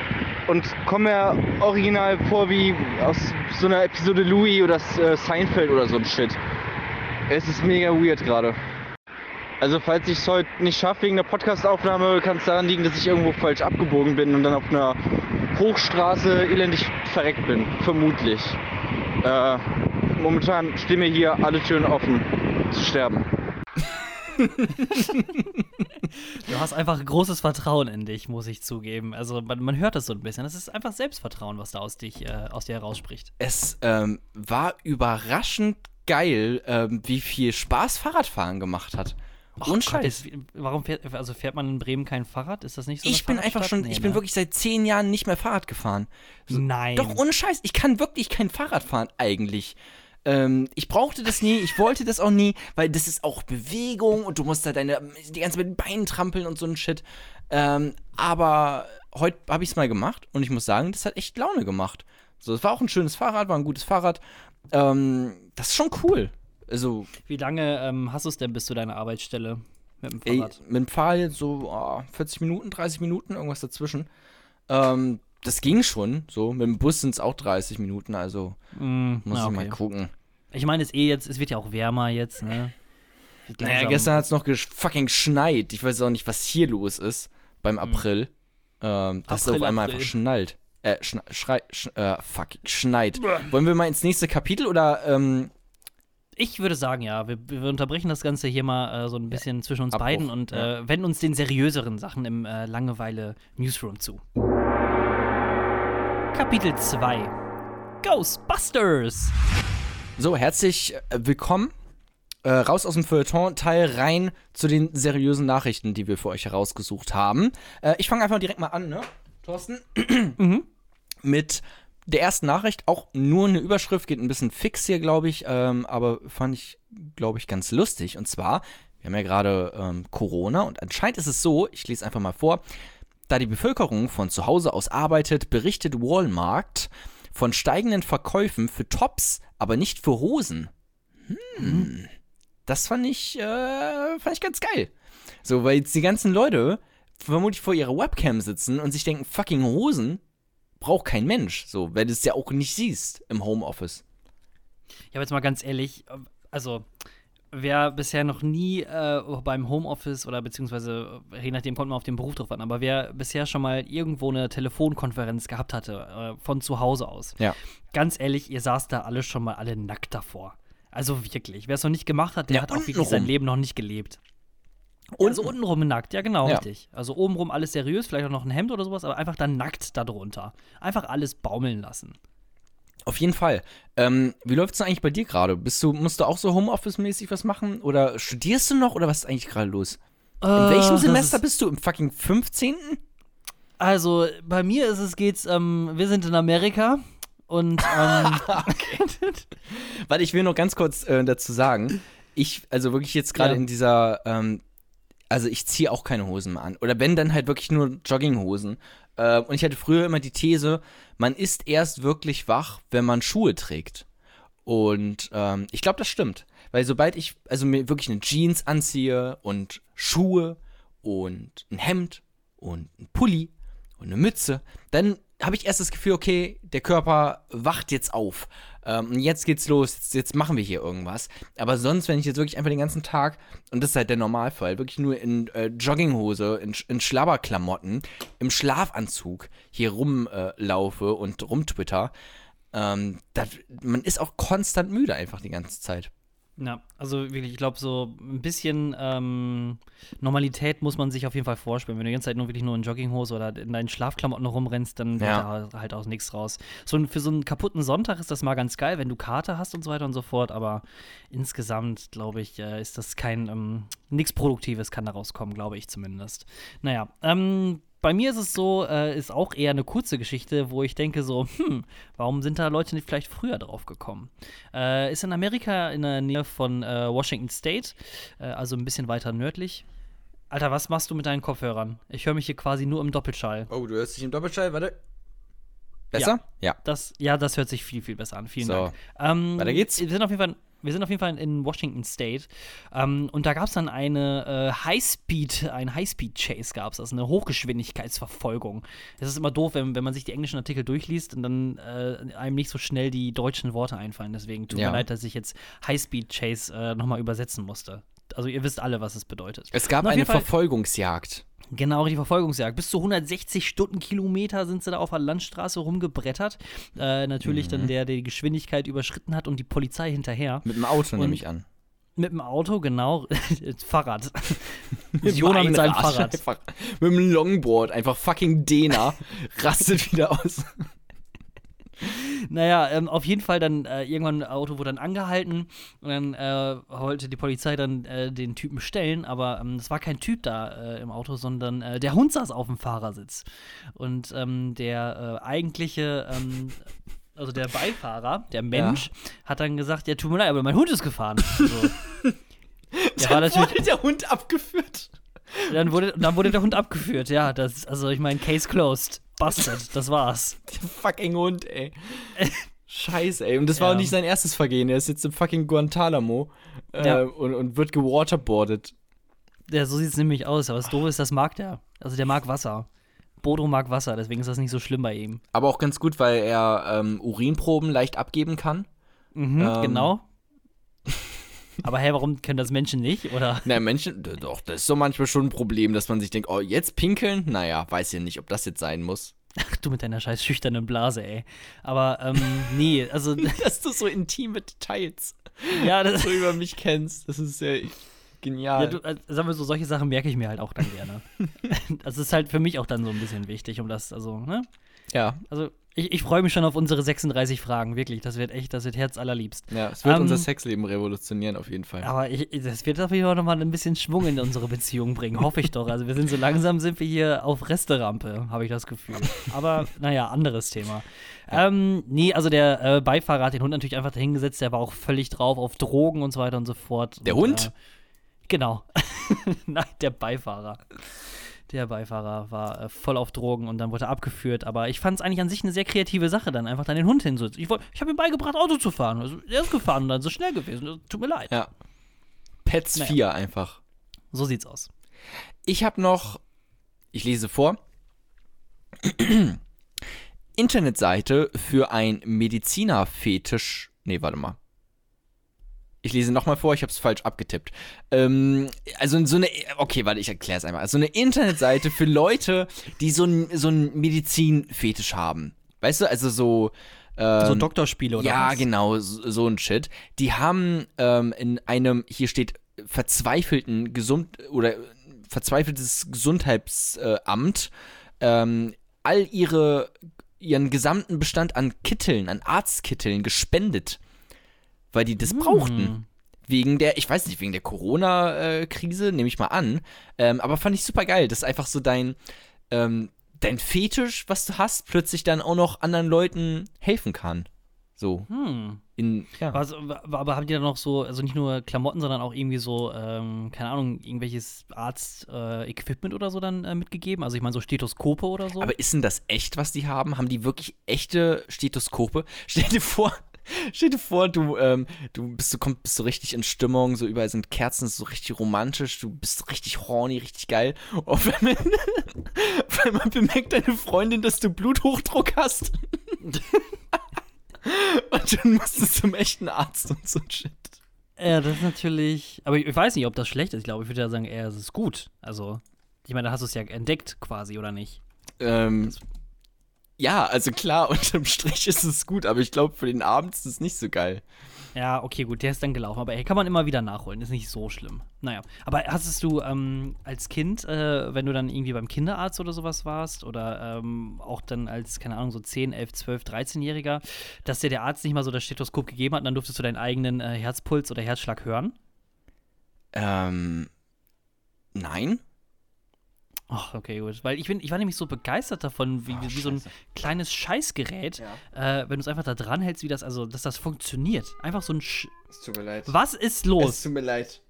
und komme mir original vor wie aus so einer Episode Louis oder äh, Seinfeld oder so ein Shit. Es ist mega weird gerade. Also falls ich es heute nicht schaffe wegen der Podcastaufnahme, kann es daran liegen, dass ich irgendwo falsch abgebogen bin und dann auf einer Hochstraße elendig verreckt bin, vermutlich. Äh, momentan stehen mir hier alle Türen offen zu sterben. Du hast einfach großes Vertrauen in dich, muss ich zugeben. Also man, man hört das so ein bisschen. Das ist einfach Selbstvertrauen, was da aus, dich, äh, aus dir herausspricht. Es ähm, war überraschend geil, ähm, wie viel Spaß Fahrradfahren gemacht hat. Och Und Gott, Scheiß. jetzt- warum fährt, also fährt man in Bremen kein Fahrrad? Ist das nicht so? Ich bin einfach schon, Nee, ich bin ne? wirklich seit zehn Jahren nicht mehr Fahrrad gefahren. So- Nein. Doch, ohne Scheiß, ich kann wirklich kein Fahrrad fahren eigentlich. Ähm, ich brauchte das nie, ich wollte das auch nie, weil das ist auch Bewegung und du musst da deine, die ganze Zeit mit den Beinen trampeln und so ein Shit. Ähm, aber heute habe ich es mal gemacht und ich muss sagen, das hat echt Laune gemacht. So, es war auch ein schönes Fahrrad, war ein gutes Fahrrad. Ähm, das ist schon cool. Also, Wie lange ähm, hast du es denn bis zu deiner Arbeitsstelle mit dem ey, Fahrrad? mit dem Fahrrad jetzt so oh, 40 Minuten, 30 Minuten, irgendwas dazwischen. Ähm, das ging schon, so. Mit dem Bus sind es auch 30 Minuten, also Mm, muss na, ich mal okay. gucken. Ich meine, es eh jetzt, es wird ja auch wärmer jetzt, ne? Naja, gestern hat es noch fucking geschneit. Ich weiß auch nicht, was hier los ist beim April. Ähm, dass es auf einmal April. einfach schnallt. Äh, schrei, sch äh, fuck, schneit. Wollen wir mal ins nächste Kapitel oder, ähm, Ich würde sagen, ja, wir, wir unterbrechen das Ganze hier mal äh, so ein bisschen zwischen uns Abbruch, beiden und ja. äh, wenden uns den seriöseren Sachen im äh, Langeweile Newsroom zu. Kapitel 2 Ghostbusters! So, herzlich äh, willkommen. Äh, raus aus dem Feuilleton-Teil rein zu den seriösen Nachrichten, die wir für euch herausgesucht haben. Äh, ich fange einfach direkt mal an, ne? Thorsten? Mit der ersten Nachricht, auch nur eine Überschrift, geht ein bisschen fix hier, glaube ich, ähm, aber fand ich, glaube ich, ganz lustig. Und zwar, wir haben ja gerade ähm, Corona und anscheinend ist es so, ich lese einfach mal vor, da die Bevölkerung von zu Hause aus arbeitet, berichtet Walmart von steigenden Verkäufen für Tops, aber nicht für Hosen. Hm. Das fand ich, äh, fand ich ganz geil. So, weil jetzt die ganzen Leute vermutlich vor ihrer Webcam sitzen und sich denken, fucking Hosen braucht kein Mensch. So, weil du es ja auch nicht siehst im Homeoffice. Ich habe jetzt mal ganz ehrlich, also wer bisher noch nie äh, beim Homeoffice oder beziehungsweise, äh, je nachdem kommt man auf den Beruf drauf an, aber wer bisher schon mal irgendwo eine Telefonkonferenz gehabt hatte, äh, von zu Hause aus, Ja. ganz ehrlich, ihr saßt da alle schon mal alle nackt davor. Also wirklich, wer es noch nicht gemacht hat, der Ja, hat auch wirklich untenrum. sein Leben noch nicht gelebt. Und also untenrum nackt, ja genau, Ja. richtig. Also obenrum alles seriös, vielleicht auch noch ein Hemd oder sowas, aber einfach dann nackt darunter. Einfach alles baumeln lassen. auf jeden Fall. Ähm, wie läuft es denn eigentlich bei dir gerade? Bist du, musst du auch so Homeoffice-mäßig was machen? Oder studierst du noch? Oder was ist eigentlich gerade los? In welchem das Semester ist- bist du? Im fucking 15.? Also, bei mir ist es geht's, ähm, wir sind in Amerika und [laughs] ähm, Warte, ich will noch ganz kurz äh, dazu sagen. Ich, also wirklich jetzt gerade Ja. in dieser, ähm, also ich ziehe auch keine Hosen mehr an. Oder wenn, dann halt wirklich nur Jogginghosen. Äh, und ich hatte früher immer die These, man ist erst wirklich wach, wenn man Schuhe trägt. Und ähm, ich glaube, das stimmt. Weil sobald ich also mir wirklich eine Jeans anziehe und Schuhe und ein Hemd und ein Pulli und eine Mütze, dann habe ich erst das Gefühl, okay, der Körper wacht jetzt auf. Ähm, und jetzt geht's los, jetzt, jetzt machen wir hier irgendwas. Aber sonst, wenn ich jetzt wirklich einfach den ganzen Tag, und das ist halt der Normalfall, wirklich nur in äh, Jogginghose, in, in Schlabberklamotten, im Schlafanzug hier rumlaufe äh, und rumtwitter, ähm, das, man ist auch konstant müde einfach die ganze Zeit. Ja, also wirklich, ich glaube, so ein bisschen ähm, Normalität muss man sich auf jeden Fall vorspielen. Wenn du die ganze Zeit nur wirklich nur in Jogginghose oder in deinen Schlafklamotten rumrennst, dann wird Ja. da halt auch nichts raus. So ein- für so einen kaputten Sonntag ist das mal ganz geil, wenn du Karte hast und so weiter und so fort, aber insgesamt, glaube ich, äh, ist das kein, ähm, nichts Produktives kann da rauskommen, glaube ich zumindest. Naja, ähm, bei mir ist es so, äh, ist auch eher eine kurze Geschichte, wo ich denke so, hm, warum sind da Leute nicht vielleicht früher drauf gekommen? Äh, ist in Amerika in der Nähe von äh, Washington State, äh, also ein bisschen weiter nördlich. Alter, was machst du mit deinen Kopfhörern? Ich höre mich hier quasi nur im Doppelschall. Oh, du hörst dich im Doppelschall, warte. Besser? Ja. Das, ja, das hört sich viel, viel besser an. Vielen So. Dank. Ähm, Weiter geht's. Wir sind auf jeden Fall, wir sind auf jeden Fall in Washington State. Ähm, und da gab es dann eine äh, Highspeed, ein Highspeed-Chase gab es, also eine Hochgeschwindigkeitsverfolgung. Es ist immer doof, wenn, wenn man sich die englischen Artikel durchliest und dann äh, einem nicht so schnell die deutschen Worte einfallen. Deswegen tut Ja. mir leid, dass ich jetzt Highspeed-Chase äh, nochmal übersetzen musste. Also ihr wisst alle, was es bedeutet. Es gab eine Fall- Verfolgungsjagd. Genau, die Verfolgungsjagd. Bis zu 160 Stundenkilometer sind sie da auf der Landstraße rumgebrettert. Äh, natürlich Mhm. dann der, der die Geschwindigkeit überschritten hat und die Polizei hinterher. Mit dem Auto Und- nehme ich an. Mit dem Auto, genau. [laughs] Fahrrad. [laughs] Jona mit seinem Fahrrad. Einfach, mit dem Longboard, einfach fucking Dena, [laughs] rastet wieder aus. [laughs] Naja, ähm, auf jeden Fall dann äh, irgendwann ein Auto wurde dann angehalten und dann äh, wollte die Polizei dann äh, den Typen stellen, aber ähm, es war kein Typ da äh, im Auto, sondern äh, der Hund saß auf dem Fahrersitz. Und ähm, der äh, eigentliche, ähm, also der Beifahrer, der Mensch, hat dann gesagt, ja, tut mir leid, aber mein Hund ist gefahren. [laughs] Also, [laughs] der war natürlich, wurde der Hund abgeführt. Dann wurde, dann wurde der Hund abgeführt, ja, das, also ich meine, Case closed. Busted, das war's. Der fucking Hund, ey. [laughs] Scheiße, ey. Und das war Ja. auch nicht sein erstes Vergehen. Er ist jetzt im fucking Guantanamo äh, Ja. und, und wird gewaterboardet. Ja, so sieht es nämlich aus. Aber das Doofe ist, das mag der. Also der mag Wasser. Bodo mag Wasser, deswegen ist das nicht so schlimm bei ihm. Aber auch ganz gut, weil er ähm, Urinproben leicht abgeben kann. Mhm, Ähm. genau. Aber hey, warum können das Menschen nicht? Oder? Na, Menschen, doch, das ist so manchmal schon ein Problem, dass man sich denkt, oh, jetzt pinkeln? Naja, weiß ja nicht, ob das jetzt sein muss. Ach, du mit deiner scheiß schüchternen Blase, ey. Aber, ähm, nee, also, [laughs] Dass du so intime Details ja, das, so über mich kennst, das ist ja genial. ja du, äh, sagen wir so, solche Sachen merke ich mir halt auch dann gerne. [laughs] das ist halt für mich auch dann so ein bisschen wichtig, um das, also, ne? ja, Also, ich, ich freue mich schon auf unsere 36 Fragen, wirklich. Das wird echt, das wird herzallerliebst. ja, es wird Ähm, unser Sexleben revolutionieren auf jeden Fall. Aber ich, das wird auf jeden Fall nochmal ein bisschen Schwung in unsere Beziehung bringen, [laughs] hoffe ich doch. Also wir sind so langsam sind wir hier auf Resterampe, habe ich das Gefühl. Aber naja, anderes Thema. Ähm, nee, also der äh, Beifahrer hat den Hund natürlich einfach dahingesetzt, der war auch völlig drauf auf Drogen und so weiter und so fort. Der und, Hund? Äh, genau. [laughs] Nein, der Beifahrer. Der Beifahrer war äh, voll auf Drogen und dann wurde er abgeführt. Aber ich fand es eigentlich an sich eine sehr kreative Sache, dann einfach dann den Hund hinzusetzen. Ich, wollt- ich habe ihm beigebracht, Auto zu fahren. Also, er ist gefahren und dann so schnell gewesen. Tut mir leid. Ja. Pets Naja. 4 einfach. So sieht's aus. Ich habe noch, ich lese vor, [clears throat] Internetseite für ein Medizinerfetisch. Nee, warte mal. Ich lese nochmal vor, ich habe es falsch abgetippt. Ähm, also so eine, okay, warte, ich erkläre es einmal. Also eine Internetseite für Leute, die so ein so einen Medizinfetisch haben. Weißt du, also so. Ähm, So Doktorspiele oder ja, was? genau, so, so ein Shit. Die haben ähm, in einem, hier steht, verzweifelten Gesund oder verzweifeltes Gesundheitsamt ähm, all ihre ihren gesamten Bestand an Kitteln, an Arztkitteln gespendet, weil die das brauchten. Hm. Wegen der, ich weiß nicht, wegen der Corona-Krise, nehme ich mal an. Ähm, aber fand ich super geil. Das ist einfach so dein, ähm, dein Fetisch, was du hast, plötzlich dann auch noch anderen Leuten helfen kann. So. Hm. In, ja. Was, aber haben die dann noch so, also nicht nur Klamotten, sondern auch irgendwie so, ähm, keine Ahnung, irgendwelches Arzt-Equipment oder so dann äh, mitgegeben? Also ich meine so Stethoskope oder so? Aber ist denn das echt, was die haben? Haben die wirklich echte Stethoskope? [laughs] Stell dir vor, stell dir vor, du, ähm, du bist so, komm, bist so richtig in Stimmung, so überall sind Kerzen, so richtig romantisch, du bist richtig horny, richtig geil. Und einmal, [laughs] auf einmal bemerkt deine Freundin, dass du Bluthochdruck hast. [laughs] Und dann musst du zum echten Arzt und so ein Shit. ja, das ist natürlich, aber ich, weiß nicht, ob das schlecht ist. Ich glaube, ich würde ja sagen, eher, es ist gut. Also, ich meine, da hast du es ja entdeckt quasi, oder nicht? Ähm, ja, also klar, [laughs] unterm Strich ist es gut, aber ich glaube, für den Abend ist es nicht so geil. Ja, okay, gut, der ist dann gelaufen. Aber ey, kann man immer wieder nachholen, ist nicht so schlimm. Naja, aber hast du ähm, als Kind, äh, wenn du dann irgendwie beim Kinderarzt oder sowas warst, oder ähm, auch dann als, keine Ahnung, so 10, 11, 12, 13-Jähriger, dass dir der Arzt nicht mal so das Stethoskop gegeben hat und dann durftest du deinen eigenen äh, Herzpuls oder Herzschlag hören? Ähm, nein? Ach, okay, gut. Weil ich, bin, ich war nämlich so begeistert davon, wie, wie so ein kleines Scheißgerät, äh, wenn du es einfach da dran hältst, wie das, also, dass das funktioniert. Einfach so ein Sch Es tut mir leid. Was ist los? tut mir leid.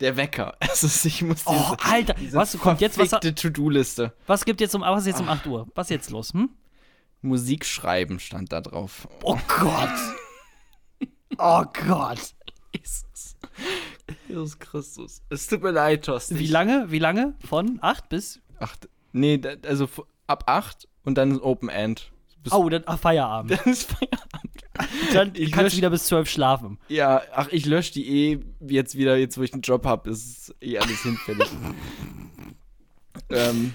Der Wecker. [laughs] Es ist, ich muss Oh, Alter, was kommt jetzt? Was, To-Do-Liste. was gibt jetzt um, was ist jetzt um 8 Uhr? Was ist jetzt los, hm? Musik schreiben stand da drauf. Oh Gott. [laughs] Oh Gott. [laughs] Jesus. Christus. Es tut mir leid, Thorsten. Wie lange? Wie lange? Von 8 bis. Acht. Nee, da- also ab 8 und dann Open End. Bis Oh, dann ach, Feierabend. [laughs] dann ist Feierabend. [laughs] Dann Ich kannst lösch- wieder bis 12 schlafen. Ja, ach, ich lösche die eh jetzt wieder, jetzt wo ich einen Job habe, ist eh alles hinfällig. ähm,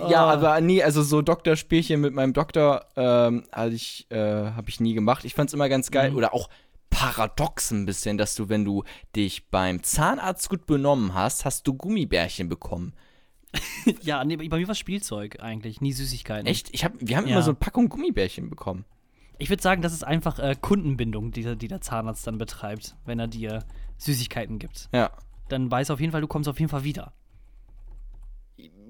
Oh. Ja, aber nee, also so Doktorspielchen mit meinem Doktor ähm, habe ich, äh, hab ich nie gemacht. Ich fand's immer ganz geil. Mhm. Oder auch paradox ein bisschen, dass du, wenn du dich beim Zahnarzt gut benommen hast, hast du Gummibärchen bekommen. [laughs] Ja, nee, bei mir war Spielzeug eigentlich, nie Süßigkeiten. Echt? Ich hab, wir haben Ja. immer so eine Packung Gummibärchen bekommen. Ich würde sagen, das ist einfach äh, Kundenbindung, die, der- die der Zahnarzt dann betreibt, wenn er dir Süßigkeiten gibt. Ja. Dann weiß er auf jeden Fall, du kommst auf jeden Fall wieder.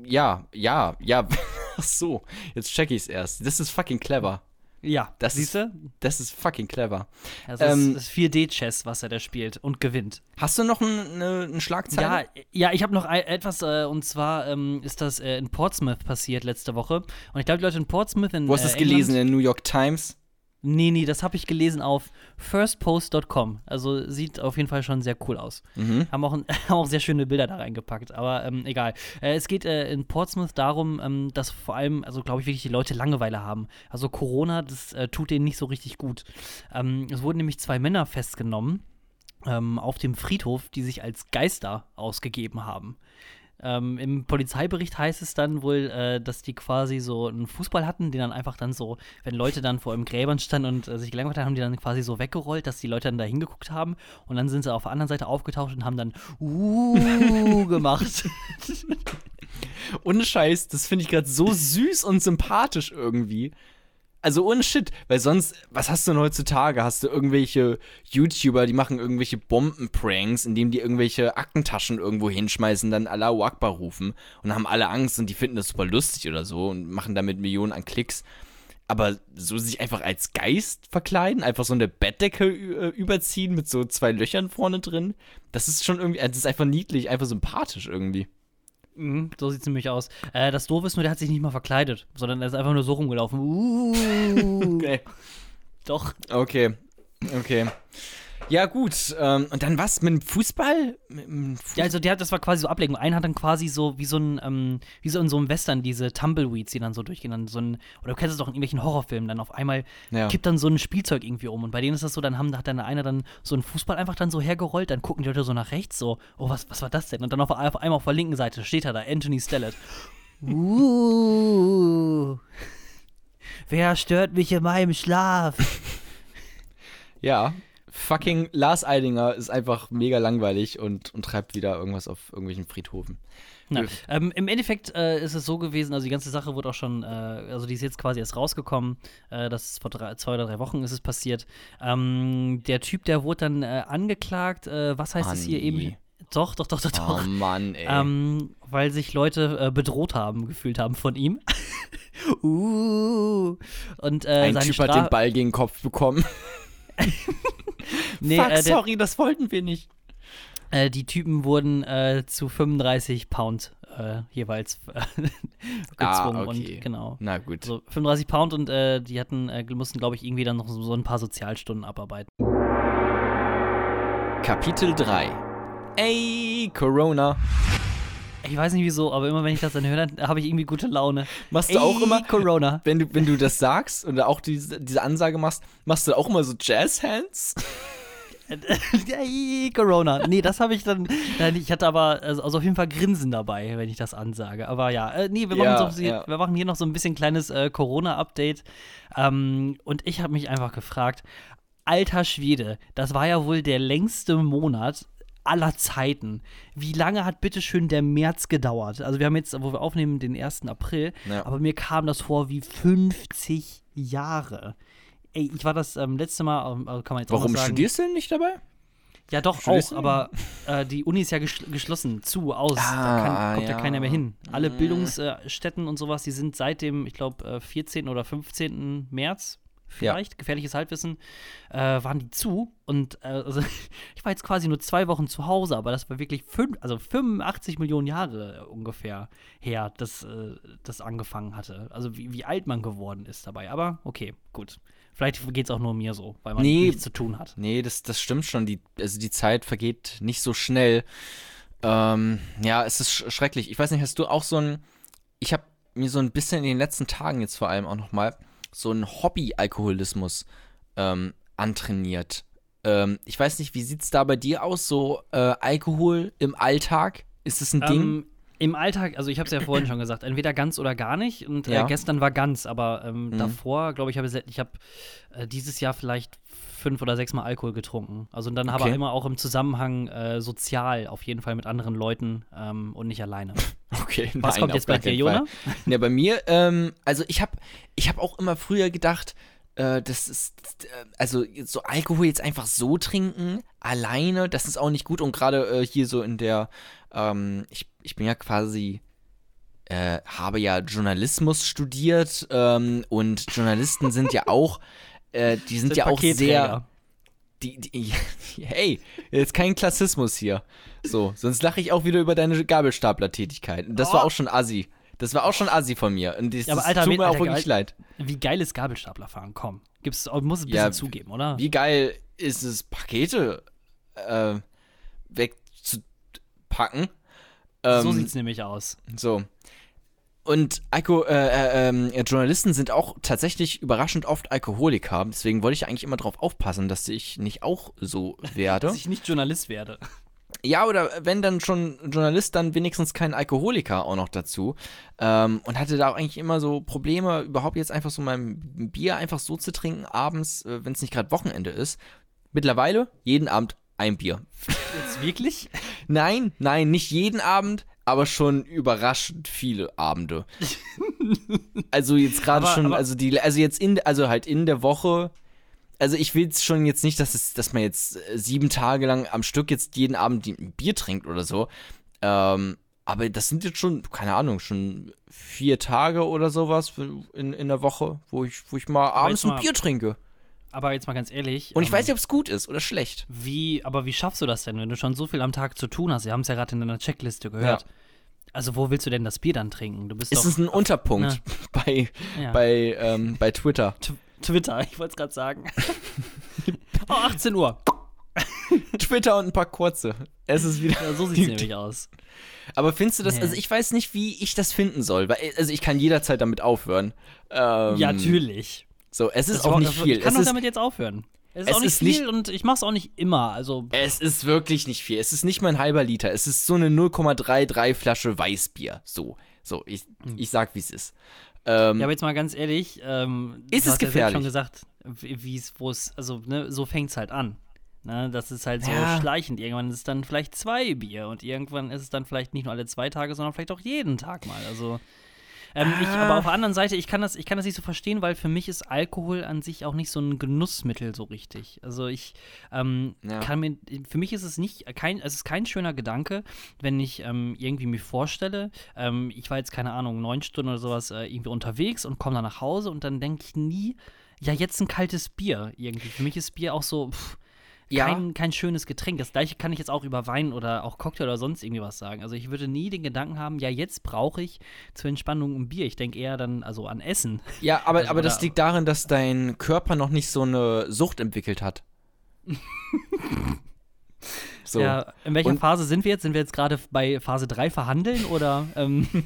Ja, ja, ja. [laughs] Ach so, jetzt check ich's erst. Das ist fucking clever. Ja, Das siehst du? Das ist fucking clever. Das Ähm, ist, das ist 4D-Chess, was er da spielt und gewinnt. Hast du noch ein, eine, eine Schlagzeile? Ja, ja, ich habe noch ein, etwas, äh, und zwar ähm, ist das äh, in Portsmouth passiert letzte Woche. Und ich glaube, die Leute in Portsmouth in Wo hast du äh, es gelesen? In der New York Times? Nee, nee, das habe ich gelesen auf firstpost.com. Also sieht auf jeden Fall schon sehr cool aus. Mhm. Haben auch, [laughs] haben auch sehr schöne Bilder da reingepackt, aber ähm, egal. Äh, es geht äh, in Portsmouth darum, ähm, dass vor allem, also glaube ich wirklich, die Leute Langeweile haben. Also Corona, das äh, tut denen nicht so richtig gut. Ähm, es wurden nämlich zwei Männer festgenommen ähm, auf dem Friedhof, die sich als Geister ausgegeben haben. Ähm, Im Polizeibericht heißt es dann wohl, äh, dass die quasi so einen Fußball hatten, den dann einfach dann so, wenn Leute dann vor im Gräbern standen und äh, sich gelangweilt haben, haben die dann quasi so weggerollt, dass die Leute dann da hingeguckt haben und dann sind sie auf der anderen Seite aufgetaucht und haben dann uh [laughs] gemacht. Ohne Scheiß, das finde ich gerade so süß und sympathisch irgendwie. Also ohne Shit, weil sonst, was hast du denn heutzutage? Hast du irgendwelche YouTuber, die machen irgendwelche Bombenpranks, indem die irgendwelche Aktentaschen irgendwo hinschmeißen, dann Allahu Akbar rufen und haben alle Angst und die finden das super lustig oder so und machen damit Millionen an Klicks. Aber so sich einfach als Geist verkleiden, einfach so eine Bettdecke äh, überziehen mit so zwei Löchern vorne drin, das ist schon irgendwie, das ist einfach niedlich, einfach sympathisch irgendwie. Mhm, so sieht es nämlich aus. Äh, das Doof ist nur, der hat sich nicht mal verkleidet, sondern er ist einfach nur so rumgelaufen. Uh, [laughs] Okay. Doch. Okay, okay. Ja, gut. Ähm, und dann was mit dem Fußball? Mit dem Fu Ja, also der, das war quasi so Ablenkung. Einer hat dann quasi so wie so ein, ähm, wie so in so einem Western, diese Tumbleweeds, die dann so durchgehen, dann so ein, oder du kennst es doch in irgendwelchen Horrorfilmen, dann auf einmal Ja. kippt dann so ein Spielzeug irgendwie um. Und bei denen ist das so, dann haben, hat dann einer dann so einen Fußball einfach dann so hergerollt, dann gucken die Leute so nach rechts, so, oh, was, was war das denn? Und dann auf, auf einmal auf der linken Seite steht er da, Anthony Stellett. [laughs] Uh, wer stört mich in meinem Schlaf? ja. Fucking Lars Eidinger ist einfach mega langweilig und, und treibt wieder irgendwas auf irgendwelchen Friedhofen. Na, ähm, Im Endeffekt äh, ist es so gewesen, also die ganze Sache wurde auch schon, äh, also die ist jetzt quasi erst rausgekommen, äh, das ist vor drei, zwei oder drei Wochen ist es passiert. Ähm, der Typ, der wurde dann äh, angeklagt, äh, was heißt es hier eben? Doch, doch, doch, doch, doch. Oh Mann, ey. Ähm, weil sich Leute äh, bedroht haben, gefühlt haben von ihm. [laughs] uh, und äh, Ein Typ Stra hat den Ball gegen den Kopf bekommen. [laughs] [laughs] nee, Fuck, äh, der, sorry, das wollten wir nicht. äh, die Typen wurden äh, zu 35 Pound äh, jeweils äh, [laughs] gezwungen. Ah, okay. Und genau. Na gut. So 35 Pound und äh, die hatten, äh, mussten, glaube ich, irgendwie dann noch so, so ein paar Sozialstunden abarbeiten. Kapitel 3. Ey, Corona. Ich weiß nicht wieso, aber immer wenn ich das dann höre, dann habe ich irgendwie gute Laune. Machst du auch Ey, immer, Corona. wenn du, wenn du das sagst und auch diese, diese Ansage machst, machst du auch immer so Jazz-Hands? [laughs] Ey, Corona. Nee, das habe ich dann. Nein, ich hatte aber also, also auf jeden Fall Grinsen dabei, wenn ich das ansage. Aber ja, äh, nee, wir machen, Ja, so, ja. wir machen hier noch so ein bisschen kleines äh, Corona-Update. Ähm, und ich habe mich einfach gefragt, alter Schwede, das war ja wohl der längste Monat aller Zeiten. Wie lange hat bitteschön der März gedauert? Also wir haben jetzt, wo wir aufnehmen, den 1. April, Ja. aber mir kam das vor wie 50 Jahre. Ey, ich war das ähm, letzte Mal, ähm, also kann man jetzt auch Warum noch sagen, studierst du denn nicht dabei? ja, doch, Studierst auch, du? aber äh, die Uni ist ja geschl geschlossen, zu, aus. da Ah, kann, kommt ja. ja. keiner mehr hin. Alle Mm. Bildungsstätten und sowas, die sind seit dem, ich glaube, äh, 14. oder 15. März, vielleicht, gefährliches Halbwissen, äh, waren die zu. Und äh, also, [laughs] ich war jetzt quasi nur zwei Wochen zu Hause, aber das war wirklich fünf, also 85 Millionen Jahre ungefähr her, dass äh, das angefangen hatte. Also wie, wie alt man geworden ist dabei. Aber okay, gut. Vielleicht geht es auch nur mir so, weil man Nee. nichts zu tun hat. Nee, das, das stimmt schon. Die, also die Zeit vergeht nicht so schnell. Ähm, ja, es ist sch schrecklich. Ich weiß nicht, hast du auch so ein. Ich habe mir so ein bisschen in den letzten Tagen jetzt vor allem auch noch mal so einen Hobby-Alkoholismus ähm, antrainiert. Ähm, ich weiß nicht, wie sieht's da bei dir aus? So äh, Alkohol im Alltag? Ist das ein Ding? Ähm, Im Alltag, also ich habe es ja vorhin schon gesagt, entweder ganz oder gar nicht. Und äh, Ja. gestern war ganz, aber ähm, Mhm. davor, glaube ich, habe ich, ich habe äh, dieses Jahr vielleicht fünf oder sechs Mal Alkohol getrunken. Also dann aber Okay. immer auch im Zusammenhang äh, sozial, auf jeden Fall mit anderen Leuten ähm, und nicht alleine. [laughs] Okay, Was nein, kommt jetzt bei dir. Jona? Ja, bei mir, ähm, also ich habe ich hab auch immer früher gedacht, äh, das ist, äh, also so Alkohol jetzt einfach so trinken, alleine, das ist auch nicht gut. Und gerade äh, hier so in der, ähm, ich, ich bin ja quasi, äh, habe ja Journalismus studiert ähm, und Journalisten sind ja auch, äh, die sind ja auch sehr, die, die, [laughs] hey, jetzt kein Klassismus hier. So, sonst lache ich auch wieder über deine Gabelstapler-Tätigkeit. Das war Oh. auch schon assi. Das war auch schon assi von mir. Und das, Ja, aber das Alter, tut wen- mir auch Alter, wirklich Alter. leid. Wie geil ist Gabelstapler fahren? Komm. Gibt's, oh, muss ein bisschen Ja, zugeben, oder? Wie geil ist es, Pakete äh, wegzupacken? Ähm, so sieht's nämlich aus. So. Und Alko äh, äh, ähm, Journalisten sind auch tatsächlich überraschend oft Alkoholiker. Deswegen wollte ich eigentlich immer darauf aufpassen, dass ich nicht auch so werde. Dass ich nicht Journalist werde. Ja, oder wenn dann schon Journalist, dann wenigstens kein Alkoholiker auch noch dazu. Ähm, und hatte da auch eigentlich immer so Probleme, überhaupt jetzt einfach so mein Bier einfach so zu trinken, abends, äh, wenn es nicht gerade Wochenende ist. Mittlerweile jeden Abend ein Bier. Jetzt wirklich? [laughs] Nein, nein, nicht jeden Abend, aber schon überraschend viele Abende. [laughs] also jetzt gerade Aber- schon, aber- also die, also jetzt in, also halt in der Woche. Also ich will es schon jetzt nicht, dass es, dass man jetzt äh, sieben Tage lang am Stück jetzt jeden Abend ein Bier trinkt oder so. Ähm, aber das sind jetzt schon, keine Ahnung, schon vier Tage oder sowas in, in der Woche, wo ich, wo ich mal abends jetzt ein mal- Bier trinke. Aber jetzt mal ganz ehrlich. Und ich ähm, weiß nicht, ob es gut ist oder schlecht. Wie, aber wie schaffst du das denn, wenn du schon so viel am Tag zu tun hast? Wir haben es ja gerade in deiner Checkliste gehört. Also, wo willst du denn das Bier dann trinken? Du bist Es doch ist ein Unterpunkt [laughs] bei, ja. bei, ähm, bei Twitter. Tw- Twitter, [laughs] ich wollte es gerade sagen. [laughs] oh, 18 Uhr. Twitter und ein paar kurze. Es ist wieder. Ja, so sieht es nämlich aus. Aber findest du das? Nee. Also ich weiß nicht, wie ich das finden soll, weil also ich kann jederzeit damit aufhören. Ähm, ja, natürlich. So, es ist Das auch war- nicht viel. Ich kann Es doch damit jetzt aufhören. Es ist es auch nicht ist viel nicht- und ich mach's auch nicht immer. Also, es ist wirklich nicht viel. Es ist nicht mal ein halber Liter. Es ist so eine 0,33 Flasche Weißbier. So, so ich, ich sag, wie es ist. Ähm, Hm. ja, aber jetzt mal ganz ehrlich, ähm, Ist es hast ja gefährlich? schon gesagt, wie es, wo es, also, ne, so fängt's halt an. Ne, das ist halt so Ja. schleichend. Irgendwann ist es dann vielleicht zwei Bier und irgendwann ist es dann vielleicht nicht nur alle zwei Tage, sondern vielleicht auch jeden Tag mal. Also, ähm, ich, Ah. aber auf der anderen Seite, ich kann, das, ich kann das nicht so verstehen, weil für mich ist Alkohol an sich auch nicht so ein Genussmittel so richtig. Also ich ähm, Ja. kann mir, für mich ist es nicht kein, es ist kein schöner Gedanke, wenn ich ähm, irgendwie mir vorstelle, ähm, ich war jetzt keine Ahnung neun Stunden oder sowas äh, irgendwie unterwegs und komme dann nach Hause und dann denke ich nie, ja jetzt ein kaltes Bier irgendwie. Für mich ist Bier auch so pff, Ja. kein, kein schönes Getränk. Das gleiche kann ich jetzt auch über Wein oder auch Cocktail oder sonst irgendwie was sagen. Also ich würde nie den Gedanken haben, ja, jetzt brauche ich zur Entspannung ein Bier. Ich denke eher dann also an Essen. ja, aber, also, aber das liegt darin, dass dein Körper noch nicht so eine Sucht entwickelt hat. [laughs] so. Ja, in welcher Und- Phase sind wir jetzt? Sind wir jetzt gerade bei Phase 3 verhandeln oder ähm, [laughs]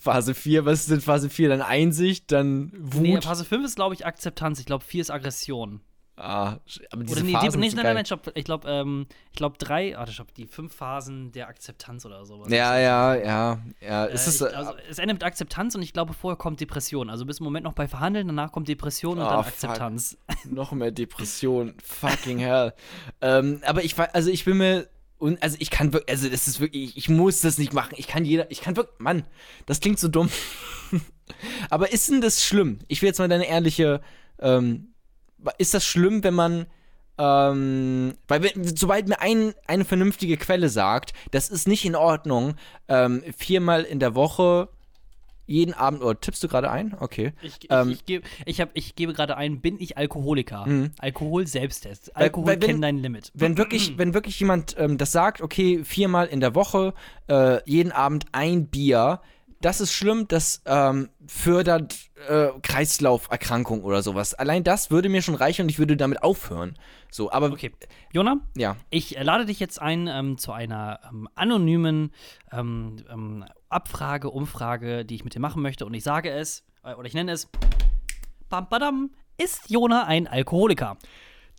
Phase 4, was ist denn Phase 4? Dann Einsicht, dann Wut. nee, Phase 5 ist glaube ich Akzeptanz. Ich glaube 4 ist Aggression. Ah, aber diese Oder nee, Phasen die, nee, sind nein, nein, nein, ich glaube ähm, ich glaube 3, warte, stopp, die fünf Phasen der Akzeptanz oder sowas. Ja, ja, ja, ja. Äh, Es ist, ich, also, es endet mit Akzeptanz und ich glaube, vorher kommt Depression. Also bis im Moment noch bei Verhandeln, danach kommt Depression und Oh, dann fuck. Akzeptanz. [laughs] noch mehr Depression. Fucking hell. Ähm, aber ich also ich bin mir. Und also ich kann wirklich, also das ist wirklich, ich, ich muss das nicht machen. Ich kann jeder, ich kann wirklich, Mann, das klingt so dumm. [laughs] aber ist denn das schlimm? Ich will jetzt mal deine ehrliche, ähm, ist das schlimm, wenn man, ähm, weil wenn, sobald mir ein, eine vernünftige Quelle sagt, das ist nicht in Ordnung, ähm, viermal in der Woche, jeden Abend, oder tippst du gerade ein? Okay. Ich, ich, Ähm, ich, geb, ich, hab, ich gebe gerade ein, bin ich Alkoholiker? Mhm. Alkohol-Selbsttest. Alkohol wenn- kennt dein Limit. wenn wirklich, wenn wirklich jemand ähm, das sagt, okay, viermal in der Woche, äh, jeden Abend ein Bier, das ist schlimm, das ähm, fördert äh, Kreislauferkrankung oder sowas. Allein das würde mir schon reichen und ich würde damit aufhören. So, aber Okay. Jona, ja. ich äh, lade dich jetzt ein ähm, zu einer ähm, anonymen ähm, ähm, Abfrage, Umfrage, die ich mit dir machen möchte. Und ich sage es, äh, oder ich nenne es, bam, badam, ist Jona ein Alkoholiker?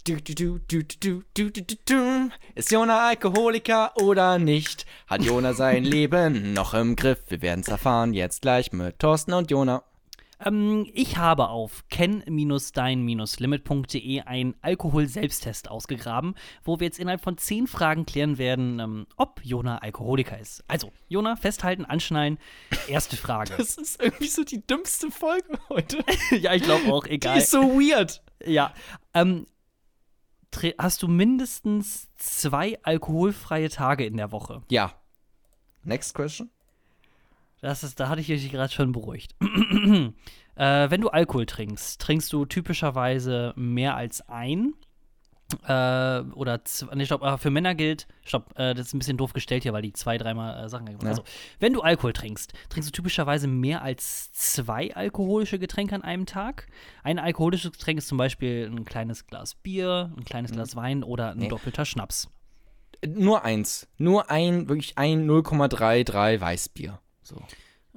Du, du, du, du, du, du, du, du, du. Ist Jona Alkoholiker oder nicht? Hat Jona sein Leben noch im Griff? Wir werden's erfahren jetzt gleich mit Thorsten und Jona. Ähm, ich habe auf ken-dein-limit.de einen Alkohol-Selbsttest ausgegraben, wo wir jetzt innerhalb von zehn Fragen klären werden, ähm, ob Jona Alkoholiker ist. Also, Jona, festhalten, anschnallen. Erste Frage. [laughs] Das ist irgendwie so die dümmste Folge heute. [laughs] ja, ich glaube auch, Die egal. ist so weird. Ja. Ähm, hast du mindestens zwei alkoholfreie Tage in der Woche? Ja. Next question. Das ist, da hatte ich dich gerade schon beruhigt. [clears throat] äh, wenn du Alkohol trinkst, trinkst du typischerweise mehr als ein. Äh, oder nee, stopp, äh, für Männer gilt, stopp, äh, das ist ein bisschen doof gestellt hier, weil die zwei, dreimal äh, Sachen Ja. Also, wenn du Alkohol trinkst, trinkst du typischerweise mehr als zwei alkoholische Getränke an einem Tag. Ein alkoholisches Getränk ist zum Beispiel ein kleines Glas Bier, ein kleines Glas Wein oder ein Nee. doppelter Schnaps. Nur eins. Nur ein, wirklich ein 0,33 Weißbier. So.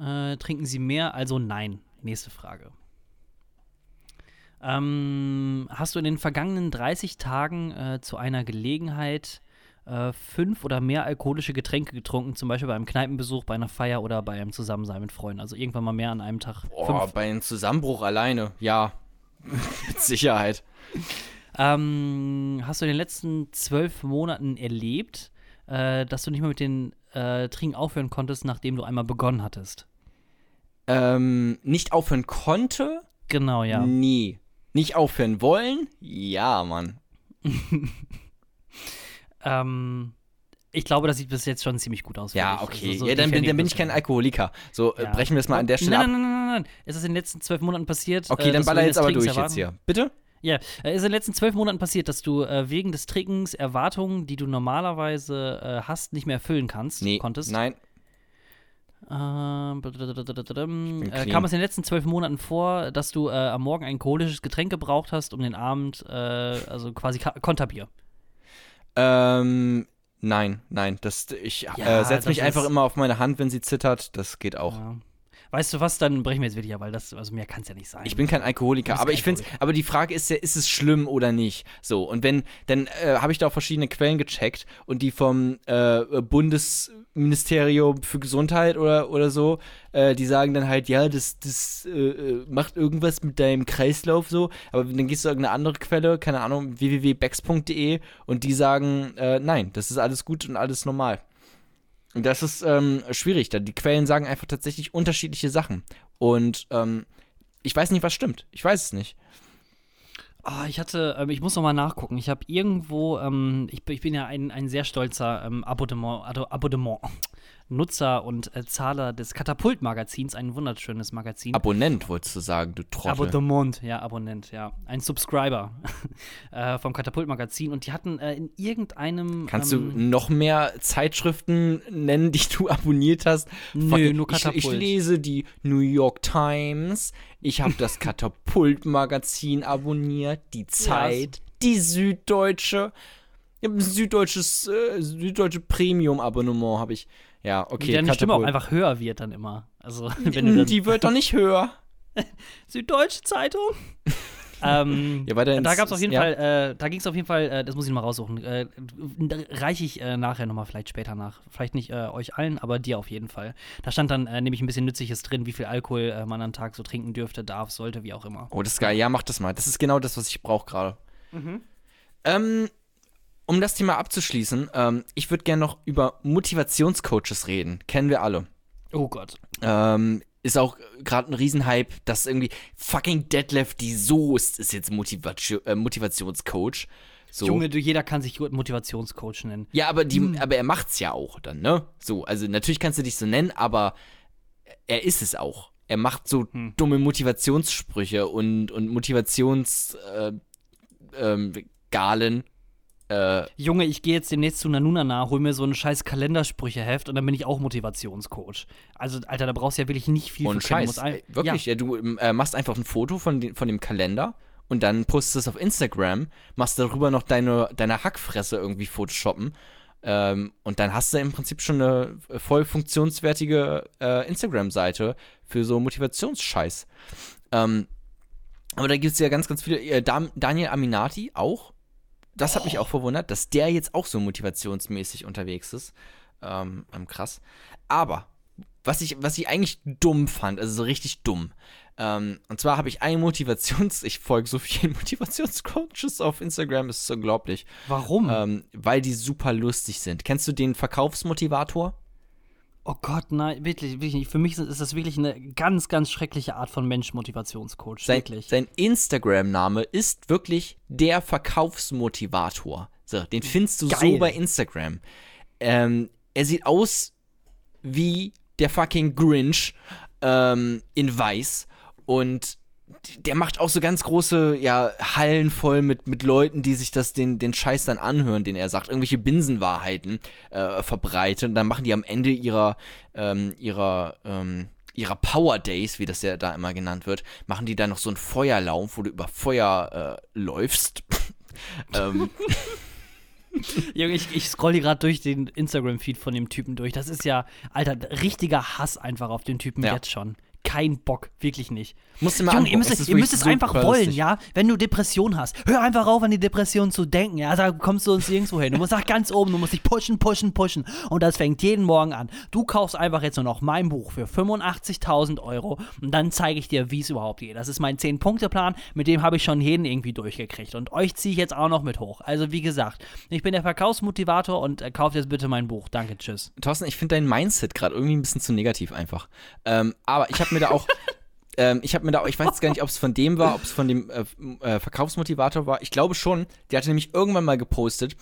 Äh, trinken Sie mehr? Also nein. Nächste Frage. Ähm, hast du in den vergangenen 30 Tagen äh, zu einer Gelegenheit äh, fünf oder mehr alkoholische Getränke getrunken, zum Beispiel bei einem Kneipenbesuch, bei einer Feier oder bei einem Zusammensein mit Freunden? Also irgendwann mal mehr an einem Tag. Boah, Fünf. bei einem Zusammenbruch alleine. Ja. [laughs] Mit Sicherheit. Ähm, hast du in den letzten zwölf Monaten erlebt, äh, dass du nicht mehr mit den äh, Trinken aufhören konntest, nachdem du einmal begonnen hattest? Ähm, nicht aufhören konnte? Genau, ja. Nie. Nicht aufhören wollen? Ja, Mann. [laughs] Ähm, ich glaube, das sieht bis jetzt schon ziemlich gut aus. Ja, okay. Also so ja, dann, bin, dann bin ich kein Alkoholiker. So, äh, Ja. brechen wir es mal an der Stelle nein, ab. Nein, nein, nein, nein, nein. Es ist in den letzten zwölf Monaten passiert. Okay, äh, dann baller jetzt aber Trinkens durch jetzt erwarten- hier. Bitte? Ja, äh, es ist in den letzten zwölf Monaten passiert, dass du äh, wegen des Trinkens Erwartungen, die du normalerweise äh, hast, nicht mehr erfüllen kannst, Nee. konntest. Nein. Ähm, äh, kam es in den letzten zwölf Monaten vor, dass du äh, am Morgen ein alkoholisches Getränk gebraucht hast, um den Abend, äh, also quasi Ka- Konterbier. Ähm, nein, nein. Das, ich Ja, äh, setze mich einfach immer auf meine Hand, wenn sie zittert. Das geht auch. Ja. Weißt du was, dann brechen wir jetzt wirklich, weil das, also mehr kann es ja nicht sein. Ich bin kein Alkoholiker, aber kein ich finde, aber die Frage ist ja, ist es schlimm oder nicht? So und wenn, dann äh, habe ich da auch verschiedene Quellen gecheckt und die vom äh, Bundesministerium für Gesundheit oder oder so, äh, die sagen dann halt, ja, das das äh, äh, macht irgendwas mit deinem Kreislauf so, aber dann gehst du irgendeine andere Quelle, keine Ahnung, www.bex.de und die sagen, äh, nein, das ist alles gut und alles normal. Das ist ähm, schwierig. Da die Quellen sagen einfach tatsächlich unterschiedliche Sachen. Und ähm, ich weiß nicht, was stimmt. Ich weiß es nicht. Ah, ich hatte, ähm, ich muss noch mal nachgucken. Ich habe irgendwo, ähm, ich, bin- ich bin ja ein, ein sehr stolzer ähm, Abonnement, Abonnement. Nutzer und äh, Zahler des Katapult-Magazins, ein wunderschönes Magazin. Abonnent, wolltest du sagen, du Trottel. Abonnement, ja, Abonnent, ja. Ein Subscriber [laughs] äh, vom Katapult-Magazin. Und die hatten äh, in irgendeinem. Kannst ähm, du noch mehr Zeitschriften nennen, die du [laughs] abonniert hast? Nö, Fucking- nur ich, ich Katapult. lese die New York Times. Ich habe das [laughs] Katapult-Magazin abonniert. Die Zeit. Die Süddeutsche. Ich habe ein süddeutsches, äh, süddeutsche Premium-Abonnement habe ich. Ja, okay. wie deine Stimme auch Katapult. einfach höher wird dann immer. Also, [laughs] wenn du dann. Die wird doch nicht höher. [laughs] Süddeutsche Zeitung? [laughs] ähm, Ja, weiter da ins- gab es auf jeden ja. Fall, äh, da ging es auf jeden Fall, äh, das muss ich noch mal raussuchen, äh, reiche ich äh, nachher nochmal vielleicht später nach. Vielleicht nicht äh, euch allen, aber dir auf jeden Fall. Da stand dann äh, nämlich ein bisschen Nützliches drin, wie viel Alkohol äh, man am Tag so trinken dürfte, darf, sollte, wie auch immer. Oh, das ist geil. Ja, mach das mal. Das ist genau das, was ich brauche gerade. Mhm. Ähm, um das Thema abzuschließen, ähm, ich würde gerne noch über Motivationscoaches reden. Kennen wir alle. Oh Gott. Ähm, ist auch gerade ein Riesenhype, dass irgendwie fucking Detlef die Soest ist jetzt Motivation, äh, Motivationscoach. So. Junge, du, jeder kann sich gut Motivationscoach nennen. Ja, aber, die, Hm. aber er macht's ja auch dann, ne? So, also natürlich kannst du dich so nennen, aber er ist es auch. Er macht so Hm. dumme Motivationssprüche und, und Motivations äh, ähm. Äh, Junge, ich gehe jetzt demnächst zu Nanunana, hol mir so ein scheiß Kalendersprücheheft und dann bin ich auch Motivationscoach. Also, Alter, da brauchst du ja wirklich nicht viel und für Scheiß. Ey, wirklich, ja. du ähm, äh, machst einfach ein Foto von, den, von dem Kalender und dann postest es auf Instagram, machst darüber noch deine, deine Hackfresse irgendwie photoshoppen. Ähm, und dann hast du im Prinzip schon eine voll funktionswertige äh, Instagram-Seite für so Motivationsscheiß. Ähm, aber da gibt es ja ganz, ganz viele. Äh, Daniel Aminati auch. Das hat mich auch verwundert, dass der jetzt auch so motivationsmäßig unterwegs ist. Ähm, ähm, krass. Aber was ich, was ich eigentlich dumm fand, also so richtig dumm. Ähm, und zwar habe ich einen Motivations-, ich folge so vielen [laughs] Motivationscoaches auf Instagram, ist unglaublich. Warum? Ähm, weil die super lustig sind. Kennst du den Verkaufsmotivator? Oh Gott, nein, wirklich, wirklich. nicht. Für mich ist das wirklich eine ganz, ganz schreckliche Art von Mensch, Motivationscoach. Sein, wirklich. sein Instagram-Name ist wirklich der Verkaufsmotivator. So, den findest du so Geil. bei Instagram. Ähm, er sieht aus wie der fucking Grinch ähm, in weiß und der macht auch so ganz große ja, Hallen voll mit, mit Leuten, die sich das den, den Scheiß dann anhören, den er sagt, irgendwelche binsenwahrheiten äh, verbreiten. Und dann machen die am Ende ihrer, ähm, ihrer, ähm, ihrer Power Days, wie das ja da immer genannt wird, machen die dann noch so einen Feuerlauf, wo du über Feuer äh, läufst. [laughs] ähm, [laughs] Junge, ich, ich scroll hier gerade durch den Instagram-Feed von dem Typen durch. Das ist ja, Alter, richtiger Hass einfach auf den Typen Ja. jetzt schon. Kein Bock, wirklich nicht. musst du mal Junge, ihr müsst, Es ihr müsst es einfach wollen, lustig. ja? Wenn du Depression hast, hör einfach auf, an die Depression zu denken, ja? Da kommst du uns nirgendwo hin. Du musst nach ganz oben, du musst dich pushen, pushen, pushen. Und das fängt jeden Morgen an. Du kaufst einfach jetzt nur noch mein Buch für 85.000 Euro und dann zeige ich dir, wie es überhaupt geht. Das ist mein 10-Punkte-Plan, mit dem habe ich schon jeden irgendwie durchgekriegt. Und euch ziehe ich jetzt auch noch mit hoch. Also, wie gesagt, ich bin der Verkaufsmotivator und äh, kauft jetzt bitte mein Buch. Danke, tschüss. Thorsten, ich finde dein Mindset gerade irgendwie ein bisschen zu negativ einfach. Ähm, aber ich habe mir da auch, [laughs] ähm, ich habe mir da auch, ich weiß jetzt gar nicht, ob es von dem war, ob es von dem äh, äh, Verkaufsmotivator war. Ich glaube schon. Der hatte nämlich irgendwann mal gepostet,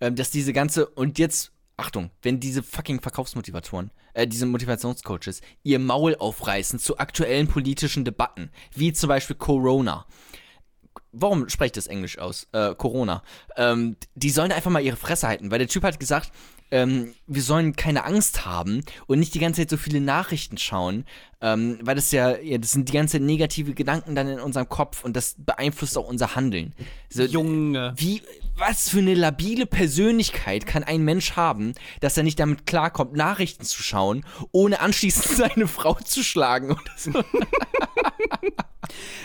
ähm, dass diese ganze und jetzt Achtung, wenn diese fucking Verkaufsmotivatoren, äh, diese Motivationscoaches ihr Maul aufreißen zu aktuellen politischen Debatten, wie zum Beispiel Corona. Warum spreche ich das Englisch aus? Äh, Corona. Ähm, die sollen einfach mal ihre Fresse halten, weil der Typ hat gesagt, ähm, wir sollen keine Angst haben und nicht die ganze Zeit so viele Nachrichten schauen, ähm, weil das ja, ja, das sind die ganze Zeit negative Gedanken dann in unserem Kopf und das beeinflusst auch unser Handeln. So, Junge. Wie, was für eine labile Persönlichkeit kann ein Mensch haben, dass er nicht damit klarkommt, Nachrichten zu schauen, ohne anschließend [laughs] seine Frau zu schlagen oder so?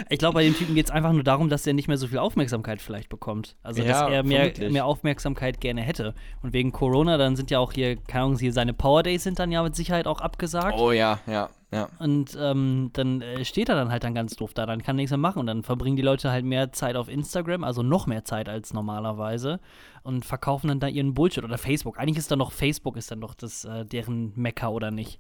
Ich glaube, bei dem Typen geht es einfach nur darum, dass er nicht mehr so viel Aufmerksamkeit vielleicht bekommt. Also, dass Ja, er mehr, mehr Aufmerksamkeit gerne hätte. Und wegen Corona, dann sind ja auch hier, keine Ahnung, hier seine Power Days sind dann ja mit Sicherheit auch abgesagt. Oh ja, ja, ja. Und ähm, dann äh, steht er dann halt dann ganz doof da, dann kann er nichts mehr machen. Und dann verbringen die Leute halt mehr Zeit auf Instagram, also noch mehr Zeit als normalerweise. Und verkaufen dann da ihren Bullshit. Oder Facebook. Eigentlich ist dann noch Facebook, ist dann doch das, äh, deren Mecker oder nicht.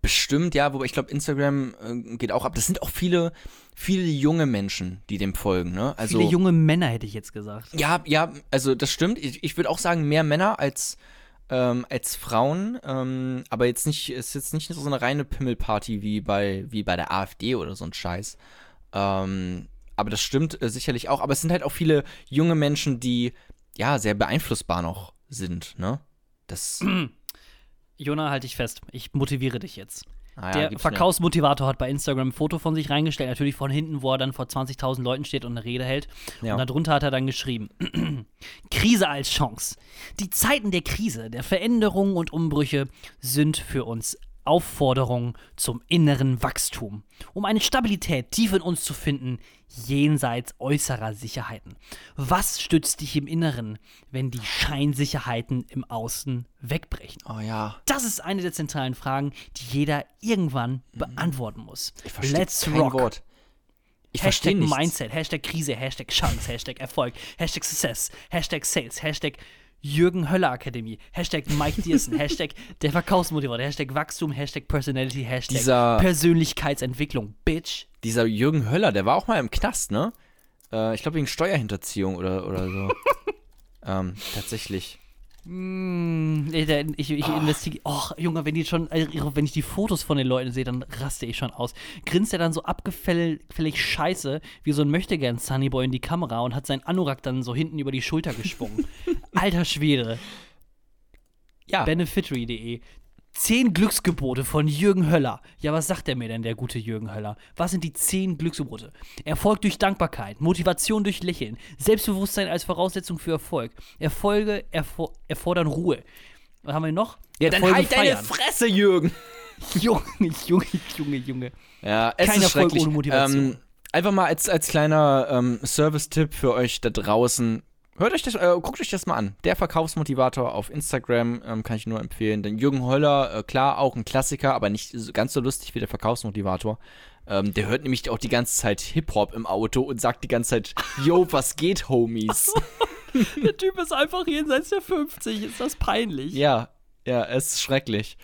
Bestimmt, ja, wobei ich glaube, Instagram äh, geht auch ab. Das sind auch viele, viele junge Menschen, die dem folgen, ne? Also, Viele junge Männer hätte ich jetzt gesagt. Ja, ja, also das stimmt. Ich, ich würde auch sagen, mehr Männer als, ähm, als Frauen. Ähm, aber jetzt nicht, ist jetzt nicht so eine reine Pimmelparty wie bei, wie bei der AfD oder so ein Scheiß. Ähm, aber das stimmt äh, sicherlich auch. Aber es sind halt auch viele junge Menschen, die ja sehr beeinflussbar noch sind, ne? Das. [clears throat] Jona, halt dich fest. Ich motiviere dich jetzt. Ah ja, der. Verkaufsmotivator hat bei Instagram ein Foto von sich reingestellt, natürlich von hinten, wo er dann vor 20.000 Leuten steht und eine Rede hält. Ja. Und darunter hat er dann geschrieben: [clears throat] Krise als Chance. Die Zeiten der Krise, der Veränderungen und Umbrüche sind für uns Aufforderungen zum inneren Wachstum, um eine Stabilität tief in uns zu finden, jenseits äußerer Sicherheiten. Was stützt dich im Inneren, wenn die Scheinsicherheiten im Außen wegbrechen? Oh ja. Das ist eine der zentralen Fragen, die jeder irgendwann beantworten muss. Ich verstehe Let's kein rock. Wort. Ich verstehe Hashtag. Mindset, Hashtag Krise, Hashtag Chance, Hashtag Erfolg, Hashtag Success, Hashtag Sales, Hashtag Jürgen Höller Akademie, Hashtag Mike Diersen, [laughs] Hashtag der Verkaufsmotivator, Hashtag Wachstum, Hashtag Personality, Hashtag Dieser- Persönlichkeitsentwicklung, Bitch. Dieser Jürgen Höller, der war auch mal im Knast, ne? Äh, ich glaube wegen Steuerhinterziehung oder, oder so. [laughs] ähm, tatsächlich. Mm, ich ich, investigiere. Och, Junge, wenn die schon, äh, wenn ich die Fotos von den Leuten sehe, dann raste ich schon aus. Grinst er dann so abgefällig scheiße, wie so ein Möchtegern Sunnyboy in die Kamera und hat seinen Anorak dann so hinten über die Schulter geschwungen. [laughs] Alter Schwede. Ja. Benefitry.de. Zehn Glücksgebote von Jürgen Höller. Ja, was sagt er mir denn, der gute Jürgen Höller? Was sind die zehn Glücksgebote? Erfolg durch Dankbarkeit, Motivation durch Lächeln, Selbstbewusstsein als Voraussetzung für Erfolg. Erfolge erfor erfordern Ruhe. Was haben wir noch? ja, dann Erfolge halt deine feiern. Fresse, Jürgen. [laughs] Junge, Junge, Junge, Junge. Ja, es Kein ist Erfolg schrecklich. ohne Motivation. Ähm, einfach mal als, als kleiner ähm, Service-Tipp für euch da draußen. Hört euch das, äh, guckt euch das mal an. Der Verkaufsmotivator auf Instagram ähm, kann ich nur empfehlen. Denn Jürgen Höller, äh, klar, auch ein Klassiker, aber nicht so, ganz so lustig wie der Verkaufsmotivator. Ähm, der hört nämlich auch die ganze Zeit Hip-Hop im Auto und sagt die ganze Zeit, [laughs] yo, was geht, Homies? Der Typ ist einfach jenseits der 50. Ist das peinlich? ja, ja, es ist schrecklich.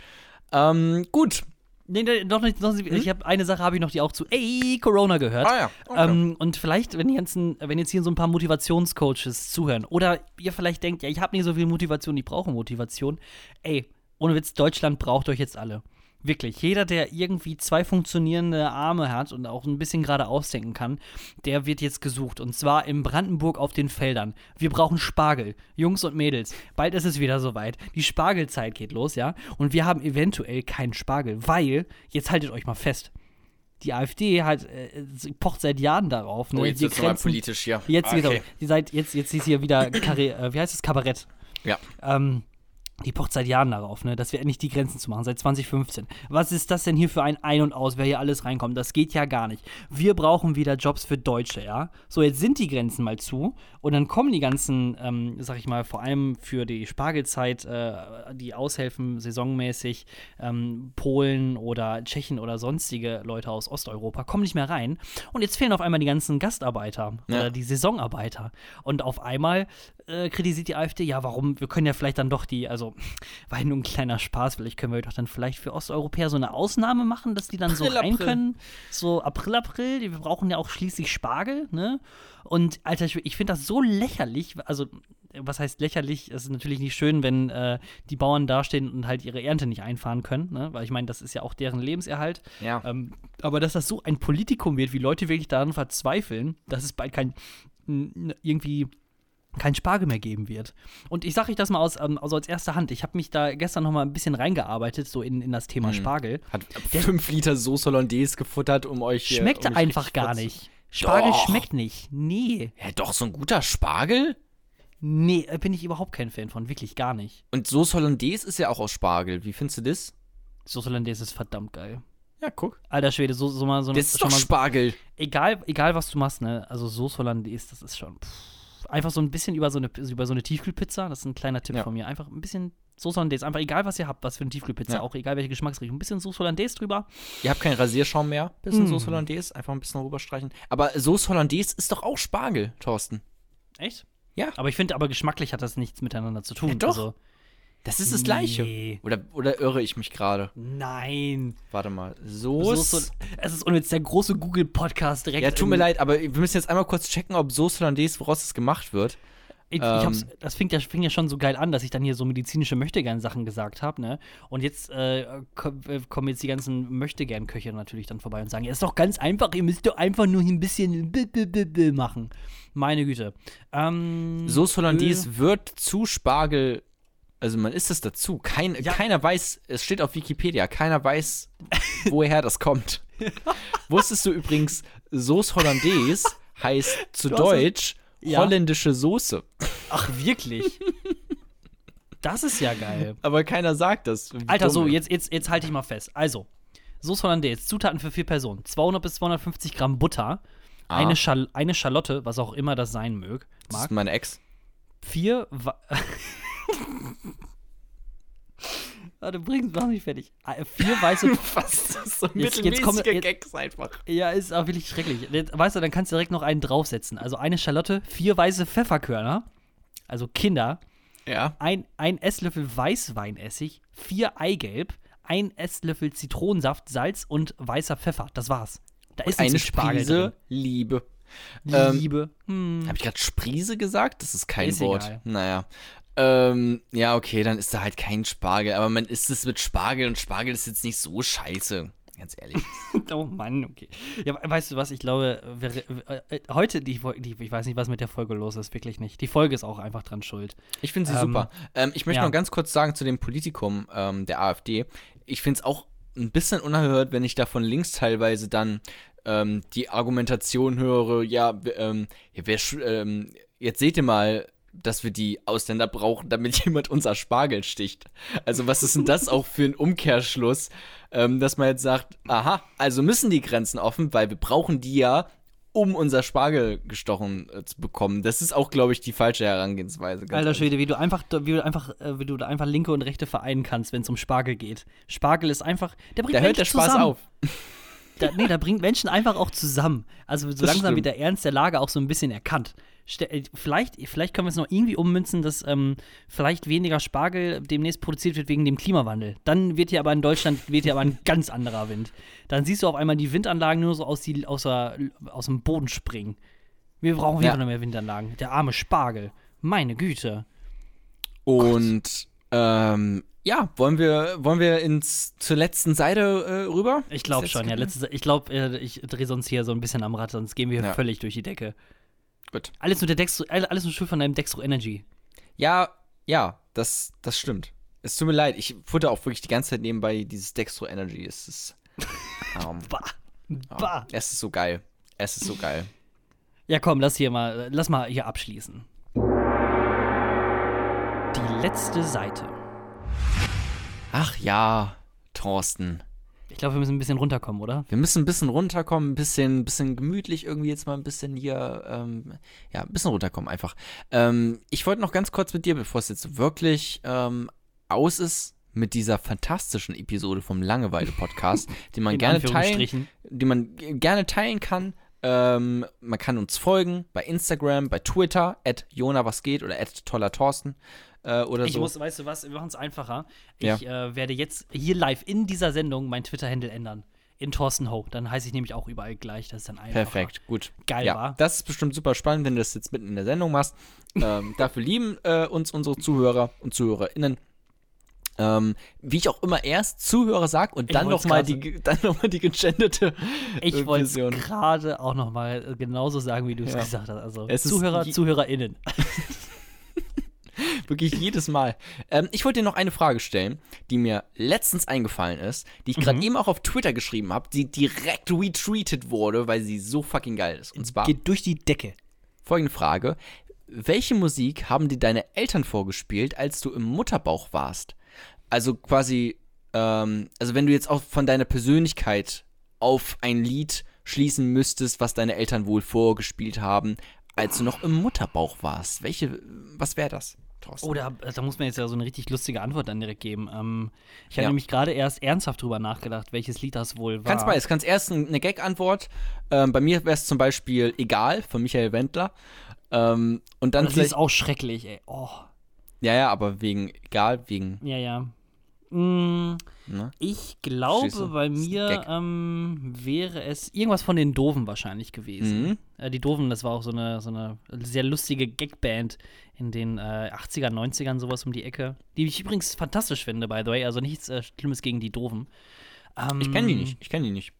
Ähm, gut. Nee, nee, noch nicht. Noch nicht Ich habe eine Sache habe ich noch, die auch zu ey, Corona gehört. Ah ja, okay. Ähm, und vielleicht, wenn, die ganzen, wenn jetzt hier so ein paar Motivationscoaches zuhören oder ihr vielleicht denkt, ja, ich habe nicht so viel Motivation, ich brauche Motivation. Ey, ohne Witz, Deutschland braucht euch jetzt alle. Wirklich, jeder, der irgendwie zwei funktionierende Arme hat und auch ein bisschen gerade ausdenken kann, der wird jetzt gesucht. Und zwar in Brandenburg auf den Feldern. Wir brauchen Spargel. Jungs und Mädels, bald ist es wieder soweit. Die Spargelzeit geht los, ja? Und wir haben eventuell keinen Spargel, weil, jetzt haltet euch mal fest, die AfD hat, äh, pocht seit Jahren darauf. Ne? Oh, jetzt nochmal Grenzen- politisch hier. Jetzt, Okay. genau, seit, jetzt, jetzt ist hier wieder, [coughs] Karre, äh, wie heißt es, Kabarett. Ja. Ähm, die pocht seit Jahren darauf, ne, dass wir endlich die Grenzen zu machen, seit 2015. Was ist das denn hier für ein Ein und Aus, wer hier alles reinkommt? Das geht ja gar nicht. Wir brauchen wieder Jobs für Deutsche, ja? So, jetzt sind die Grenzen mal zu und dann kommen die ganzen, ähm, sag ich mal, vor allem für die Spargelzeit, äh, die aushelfen saisonmäßig, ähm, Polen oder Tschechen oder sonstige Leute aus Osteuropa, kommen nicht mehr rein. Und jetzt fehlen auf einmal die ganzen Gastarbeiter Ja. oder die Saisonarbeiter. Und auf einmal äh, kritisiert die AfD, ja, warum, wir können ja vielleicht dann doch die, also, [laughs] war ja nur ein kleiner Spaß, vielleicht können wir doch dann vielleicht für Osteuropäer so eine Ausnahme machen, dass die dann so April, rein April. können. So April, April, wir brauchen ja auch schließlich Spargel, ne? Und Alter, ich, ich finde das so lächerlich, also was heißt lächerlich? Es ist natürlich nicht schön, wenn äh, die Bauern dastehen und halt ihre Ernte nicht einfahren können, ne? weil ich meine, das ist ja auch deren Lebenserhalt. Ja. Ähm, aber dass das so ein Politikum wird, wie Leute wirklich daran verzweifeln, dass es bald kein irgendwie kein Spargel mehr geben wird. Und ich sage euch das mal aus, ähm, also als erster Hand. Ich habe mich da gestern noch mal ein bisschen reingearbeitet, so in, in das Thema Mhm. Spargel. Hat 5 Liter Sauce Hollandaise gefuttert, um euch. Schmeckt um einfach gar nicht. Spargel Doch. schmeckt nicht. Nee. Ja, doch, so ein guter Spargel. Nee, äh, bin ich überhaupt kein Fan von. Wirklich gar nicht. Und Sauce Hollandaise ist ja auch aus Spargel. Wie findest du das? Sauce Hollandaise ist verdammt geil. Ja, guck. Alter Schwede, so, so mal so. Das ist schon doch mal, Spargel. egal, egal was du machst, ne? Also Sauce Hollandaise, das ist schon. Pff, einfach so ein bisschen über so eine, über so eine Tiefkühlpizza. Das ist ein kleiner Tipp Ja. von mir. Einfach ein bisschen Sauce Hollandaise. Einfach egal, was ihr habt, was für eine Tiefkühlpizza. Ja. Auch egal, welche Geschmacksrichtung. Ein bisschen Sauce Hollandaise drüber. Ihr habt keinen Rasierschaum mehr. Bisschen Mm. Sauce Hollandaise. Einfach ein bisschen rüberstreichen. Aber Sauce Hollandaise ist doch auch Spargel, Thorsten. Echt? Ja. Aber ich finde, aber geschmacklich hat das nichts miteinander zu tun. Ja, doch. Also, Das ist das Gleiche. Nee. Oder, oder irre ich mich gerade? nein. Warte mal. Sauce. es ist und jetzt der große Google-Podcast direkt. Ja, tut mir leid, aber wir müssen jetzt einmal kurz checken, ob Sauce Hollandaise, woraus es gemacht wird. Ich, ich Ähm. hab's, das fing ja, fing ja schon so geil an, dass ich dann hier so medizinische Möchtegern-Sachen gesagt habe, ne? Und jetzt äh, äh, kommen jetzt die ganzen Möchtegern-Köche natürlich dann vorbei und sagen, ja, ist doch ganz einfach, ihr müsst doch einfach nur hier ein bisschen b -b -b machen. Meine Güte. Ähm, Sauce Hollandaise wird zu Spargel. Also man isst es dazu. Kein, Ja. Keiner weiß, es steht auf Wikipedia, keiner weiß, [laughs] woher das kommt. Wusstest du übrigens, Sauce Hollandaise [laughs] heißt zu Du Deutsch Ja. holländische Soße. Ach, wirklich? das ist ja geil. Aber keiner sagt das. Alter, so, jetzt, jetzt, jetzt halte ich mal fest. Also, Sauce Hollandaise, Zutaten für vier Personen. 200 bis 250 Gramm Butter. Ah. Eine, Schal eine Schalotte, was auch immer das sein mög, Das mag. ist meine Ex. vier. [laughs] Wa [laughs] Warte, bring's mach mich fertig. Äh, Vier weiße. [laughs] Was? Das ist so Jetzt- jetzt jetzt- Gags einfach. ja, ist auch wirklich schrecklich. Jetzt, Weißt du, dann kannst du direkt noch einen draufsetzen. Also eine Schalotte, vier weiße Pfefferkörner, also Kinder, Ja. ein, ein Esslöffel Weißweinessig, vier Eigelb, ein Esslöffel Zitronensaft, Salz und weißer Pfeffer. Das war's. Da ist Eine mit Spargel Sprise Liebe. drin. ähm, Liebe. Hm. Habe ich gerade Sprise gesagt? Das ist kein Ist Wort. egal. Naja. Ähm, ja, okay, dann ist da halt kein Spargel. Aber man isst es mit Spargel und Spargel ist jetzt nicht so scheiße. Ganz ehrlich. [laughs] Oh Mann, okay. Ja, weißt du was, ich glaube, wir, äh, äh, heute, die, die, ich weiß nicht, was mit der Folge los ist, wirklich nicht. Die Folge ist auch einfach dran schuld. Ich finde sie Ähm, super. Ähm, ich möchte ja. noch ganz kurz sagen zu dem Politikum ähm, der AfD. Ich finde es auch ein bisschen unerhört, wenn ich da von links teilweise dann ähm, die Argumentation höre, ja, ähm, ja wer, ähm, jetzt seht ihr mal, dass wir die Ausländer brauchen, damit [laughs] jemand unser Spargel sticht. Also was ist denn das auch für ein Umkehrschluss, ähm, dass man jetzt sagt, aha, also müssen die Grenzen offen, weil wir brauchen die ja, um unser Spargel gestochen äh, zu bekommen. Das ist auch, glaube ich, die falsche Herangehensweise. Alter. Schwede, wie du einfach, wie du einfach, äh, wie du da einfach linke und rechte vereinen kannst, wenn es um Spargel geht. Spargel ist einfach, der bringt Da hört der Spaß zusammen. auf. Da, nee, da bringt Menschen einfach auch zusammen. Also so Das langsam stimmt. wird der Ernst der Lage auch so ein bisschen erkannt. Äh, vielleicht, vielleicht können wir es noch irgendwie ummünzen, dass ähm, vielleicht weniger Spargel demnächst produziert wird wegen dem Klimawandel. Dann wird hier aber in Deutschland wird hier aber ein [laughs] ganz anderer Wind. Dann siehst du auf einmal die Windanlagen nur so aus, die, aus, der, aus dem Boden springen. Wir brauchen wieder Ja. mehr Windanlagen. Der arme Spargel. Meine Güte. Und ähm, ja, wollen wir, wollen wir ins, zur letzten Seite äh, rüber? Ich glaube schon, ja. Letztes, ich glaube, äh, ich drehe sonst hier so ein bisschen am Rad, sonst gehen wir Ja. völlig durch die Decke. Gut. Alles nur der Dextro, all- alles nur schuld von deinem Dextro Energy. Ja, ja, das, das stimmt. Es tut mir leid, ich futter auch wirklich die ganze Zeit nebenbei dieses Dextro Energy. Es ist. [laughs] ähm, Bah. ja, Bah. es ist so geil. Es ist so geil. Ja, komm, lass hier mal, lass mal hier abschließen. Die letzte Seite. Ach ja, Thorsten. Ich glaube, wir müssen ein bisschen runterkommen, oder? Wir müssen ein bisschen runterkommen, ein bisschen, bisschen gemütlich irgendwie jetzt mal ein bisschen hier, ähm, ja, ein bisschen runterkommen einfach. Ähm, ich wollte noch ganz kurz mit dir, bevor es jetzt wirklich ähm, aus ist, mit dieser fantastischen Episode vom Langeweile-Podcast, die man gerne teilen, die man gerne teilen kann. Ähm, man kann uns folgen bei Instagram, bei Twitter, at Jona was geht oder at toller Thorsten äh, oder Ich so. muss, weißt du was, wir machen es einfacher. Ja. Ich äh, werde jetzt hier live in dieser Sendung mein Twitter-Handle ändern. In Thorsten Ho. Dann heiße ich nämlich auch überall gleich. Das ist dann einfacher. Perfekt, gut. Geil, ja, wa? Das ist bestimmt super spannend, wenn du das jetzt mitten in der Sendung machst. ähm, dafür lieben äh, uns unsere Zuhörer und ZuhörerInnen. Ähm, wie ich auch immer erst Zuhörer sag und Ich dann nochmal die, dann noch mal die gegenderte Ich äh, wollte es Version. gerade auch noch mal genauso sagen, wie du es Ja. gesagt hast. Also Es Zuhörer, ZuhörerInnen. [laughs] Wirklich jedes Mal. Ähm, ich wollte dir noch eine Frage stellen, die mir letztens eingefallen ist, die ich Mhm. gerade eben auch auf Twitter geschrieben habe, die direkt retweetet wurde, weil sie so fucking geil ist. Und zwar Geht durch die Decke. folgende Frage. Welche Musik haben dir deine Eltern vorgespielt, als du im Mutterbauch warst? Also quasi, ähm, also wenn du jetzt auch von deiner Persönlichkeit auf ein Lied schließen müsstest, was deine Eltern wohl vorgespielt haben, als du noch im Mutterbauch warst. Welche, was wäre das? Thorsten? Oh, da, da muss man jetzt ja so eine richtig lustige Antwort dann direkt geben. Ähm, ich habe Ja. nämlich gerade erst ernsthaft drüber nachgedacht, welches Lied das wohl war. Kannst beides. Kannst erst eine Gag-Antwort. Ähm, bei mir wäre es zum Beispiel Egal von Michael Wendler. Ähm, und dann Das ist auch schrecklich, ey. Oh, Ja, ja, aber wegen Egal, wegen. ja, ja. Mm, Ne? ich glaube, du? bei mir ähm, wäre es irgendwas von den Doofen wahrscheinlich gewesen. Mhm. Äh, die Doofen, das war auch so eine, so eine sehr lustige Gagband in den äh, 80er, 90ern, sowas um die Ecke. Die ich übrigens fantastisch finde, by the way. Also nichts äh, Schlimmes gegen die Doofen. Ähm, Ich kenne die nicht. Ich kenne die nicht.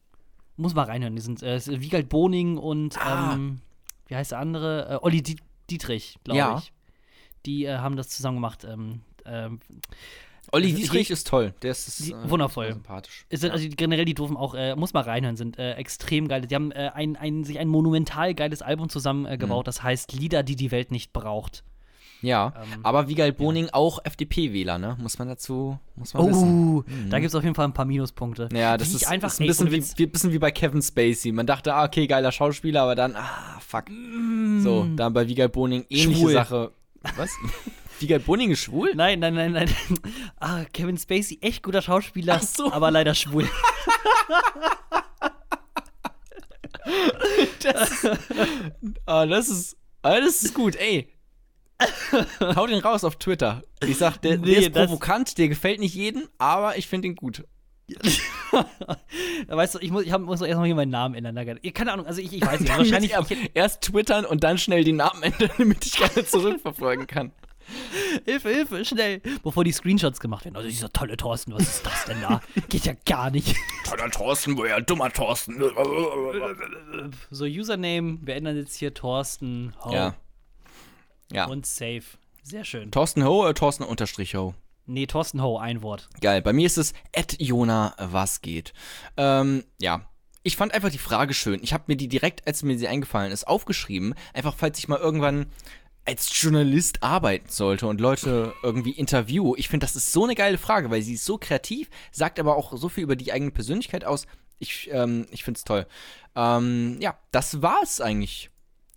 Muss mal reinhören. Die sind äh, Wiegald Boning und Ah. ähm, wie heißt der andere? Äh, Olli Diet Dietrich, glaube Ja. ich. Die äh, haben das zusammen gemacht. Ähm, ähm, Olli Also, Dietrich ich- ist toll. Der ist, ist Die- äh, wundervoll. sympathisch. sind, also generell die Doofen auch, äh, muss mal reinhören, sind äh, extrem geil. Die haben äh, ein, ein, sich ein monumental geiles Album zusammen äh, Mhm. das heißt Lieder, die die Welt nicht braucht. Ja, Ähm, aber Wiegald Boning auch FDP-Wähler, ne? Muss man dazu, muss man wissen. Oh, da gibt es auf jeden Fall ein paar Minuspunkte. Ja, das ist, einfach ist ein bisschen wie, wie, bisschen wie bei Kevin Spacey. Man dachte, ah, okay, geiler Schauspieler, aber dann, ah, fuck. So, dann bei Wiegald Boning ähnliche Mm. Schwul. Sache. Was? [laughs] Wiegald Boning ist schwul? Nein, nein, nein, nein. [laughs] Ah, Kevin Spacey, echt guter Schauspieler, Ach so. aber leider schwul. [laughs] Ah, das ist, ah, das ist gut, ey. Hau den raus auf Twitter. Ich sag, der, Nee, der ist das- provokant, der gefällt nicht jedem, aber ich finde ihn gut. [laughs] weißt du, ich muss, ich hab, muss erst mal hier meinen Namen ändern. Keine Ahnung, also ich, ich weiß nicht. Wahrscheinlich. ich erst twittern und dann schnell die Namen ändern, damit ich gerne zurückverfolgen kann. [laughs] Hilfe, Hilfe, schnell. Bevor die Screenshots gemacht werden. Also dieser tolle Thorsten, was ist das denn da? [laughs] Geht ja gar nicht. [laughs] Toller Thorsten, woher dummer Thorsten. So, Username, wir ändern jetzt hier Thorsten Ho Ja. Ja. und Save. Sehr schön. Thorsten Ho oder Thorsten Unterstrich Ho? Nee, Thorsten Ho, ein Wort. Geil. Bei mir ist es Ed Jona, was geht. Ähm, ja. Ich fand einfach die Frage schön. Ich habe mir die direkt, als mir sie eingefallen ist, aufgeschrieben. Einfach, falls ich mal irgendwann als Journalist arbeiten sollte und Leute irgendwie interview. Ich finde, das ist so eine geile Frage, weil sie ist so kreativ, sagt aber auch so viel über die eigene Persönlichkeit aus. Ich, ähm, ich finde es toll. Ähm, ja, das war es eigentlich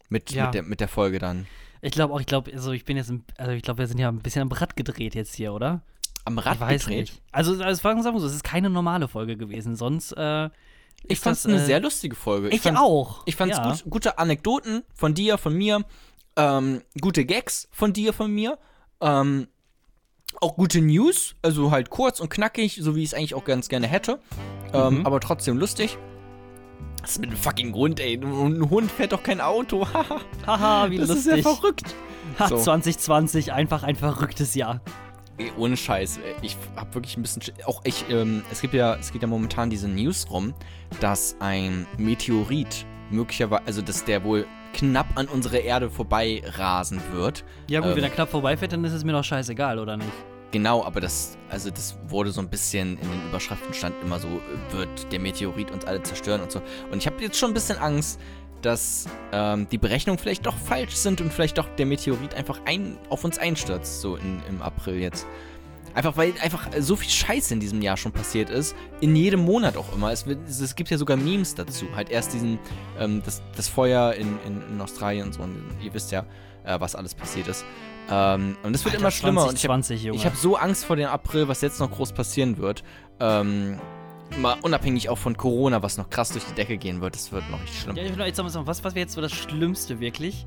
mit, Ja. mit, der, mit der Folge dann. Ich glaube auch, ich glaube, also ich bin jetzt, also ich glaube, wir sind ja ein bisschen am Rad gedreht jetzt hier, oder? Am Rad ich weiß gedreht. nicht. Also, also sagen wir mal so, es ist keine normale Folge gewesen. Sonst, äh, Ich fand es eine äh, sehr lustige Folge. Ich, fand, auch. Ich fand es ja. gut, gute Anekdoten von dir, von mir, ähm, gute Gags von dir, von mir, ähm, auch gute News, also halt kurz und knackig, so wie ich es eigentlich auch ganz gerne hätte, ähm, Mhm. aber trotzdem lustig. Was ist mit dem fucking Hund, ey? Ein Hund fährt doch kein Auto. Haha, [laughs] Haha, wie das ist lustig. ja verrückt. Ha, So. 2020, einfach ein verrücktes Jahr. Ey, ohne Scheiß, ey, ich hab wirklich ein bisschen. Sch- Auch ich, ähm, es gibt ja, es geht ja momentan diese News rum, dass ein Meteorit möglicherweise, also dass der wohl knapp an unsere Erde vorbei rasen wird. Ja gut, Ähm. wenn er knapp vorbeifährt, dann ist es mir doch scheißegal, oder nicht? Genau, aber das, also das wurde so ein bisschen in den Überschriften stand immer so, wird der Meteorit uns alle zerstören und so. Und ich habe jetzt schon ein bisschen Angst, dass ähm, die Berechnungen vielleicht doch falsch sind und vielleicht doch der Meteorit einfach ein, auf uns einstürzt, so in, im April jetzt. Einfach weil einfach so viel Scheiße in diesem Jahr schon passiert ist. In jedem Monat auch immer. Es, es, gibt ja sogar Memes dazu. Halt erst diesen, ähm, das, das Feuer in, in, in Australien und so. Und ihr wisst ja, äh, was alles passiert ist. Ähm, und es wird Alter, immer schlimmer. Und ich habe 2020, Junge. ich habe so Angst vor dem April, was jetzt noch groß passieren wird. Ähm, mal unabhängig auch von Corona, was noch krass durch die Decke gehen wird. Das wird noch richtig schlimm. Ja, ich will jetzt sagen, was, was wäre jetzt so das Schlimmste wirklich?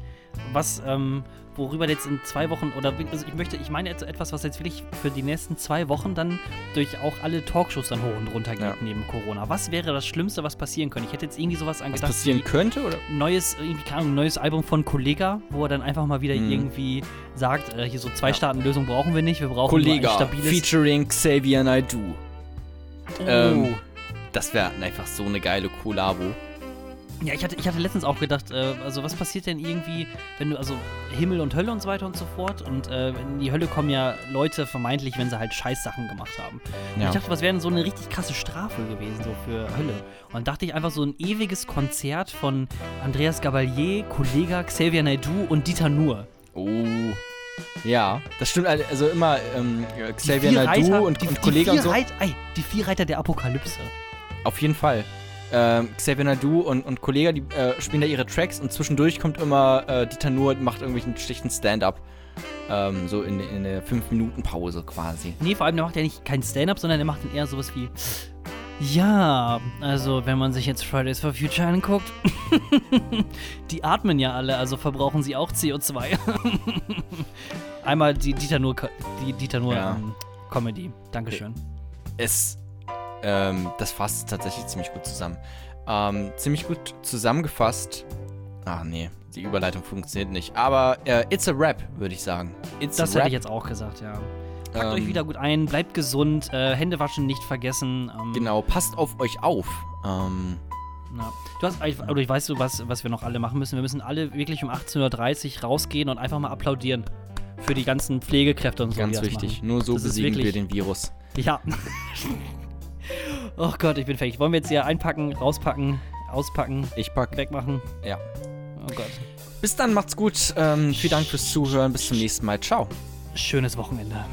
Was, ähm, worüber jetzt in zwei Wochen oder also ich möchte, ich meine jetzt etwas, was jetzt wirklich für die nächsten zwei Wochen dann durch auch alle Talkshows dann hoch und runter geht Ja. neben Corona. Was wäre das Schlimmste, was passieren könnte? Ich hätte jetzt irgendwie sowas was angedacht. passieren könnte, oder? Neues, irgendwie, keine Ahnung, neues Album von Kollega, wo er dann einfach mal wieder Mhm. irgendwie sagt, äh, hier so zwei Ja. Staaten Lösung brauchen wir nicht, wir brauchen Kollega, ein stabiles. featuring Xavier Naidoo. Oh. Ähm, Das wäre einfach so eine geile Kollabo. Ja, ich hatte, ich hatte letztens auch gedacht, äh, also was passiert denn irgendwie, wenn du, also Himmel und Hölle und so weiter und so fort und äh, in die Hölle kommen ja Leute vermeintlich, wenn sie halt Scheißsachen gemacht haben. Und Ja. ich dachte, was wäre denn so eine richtig krasse Strafe gewesen, so für Hölle? Und dann dachte ich einfach so ein ewiges Konzert von Andreas Gabalier, Kollega, Xavier Naidoo und Dieter Nuhr. Oh. Ja, das stimmt. Also immer ähm, Xavier Naidoo Reiter- und, die, und die Kollege und so. Reit, ey, die vier Reiter der Apokalypse. Auf jeden Fall. Ähm, Xavier Naidoo und, und Kollege, die äh, spielen da ihre Tracks und zwischendurch kommt immer äh, Dieter Nuhr und macht irgendwelchen schlichten Stand-up. Ähm, so in, in der 5-Minuten-Pause quasi. Nee, vor allem, der macht ja nicht kein Stand-up, sondern der macht dann eher sowas wie. Ja, also wenn man sich jetzt Fridays for Future anguckt, [laughs] die atmen ja alle, also verbrauchen sie auch CO2. [laughs] Einmal die Dieter Nur, die Dieter Nur Ja. ähm, Comedy. Dankeschön. Es, ähm, das fasst tatsächlich ziemlich gut zusammen. Ähm, ziemlich gut zusammengefasst. Ah, nee, die Überleitung funktioniert nicht. Aber äh, it's a rap, würde ich sagen. It's Das hätte ich jetzt auch gesagt, ja. Packt Ähm, euch wieder gut ein, bleibt gesund, äh, Hände waschen nicht vergessen. Ähm, Genau, passt auf euch auf. Ähm, Ja. Du hast, eigentlich- oder ich weißt du, was, was wir noch alle machen müssen? Wir müssen alle wirklich um 18.30 Uhr rausgehen und einfach mal applaudieren. Für die ganzen Pflegekräfte und so. ganz wichtig. Nur so Das besiegen wir den Virus. Ja. [laughs] oh Gott, ich bin fertig. Wollen wir jetzt hier einpacken, rauspacken, auspacken, Ich pack. wegmachen? Ja. Oh Gott. Bis dann, macht's gut. Ähm, vielen Dank fürs Zuhören. Bis zum nächsten Mal. Ciao. Schönes Wochenende.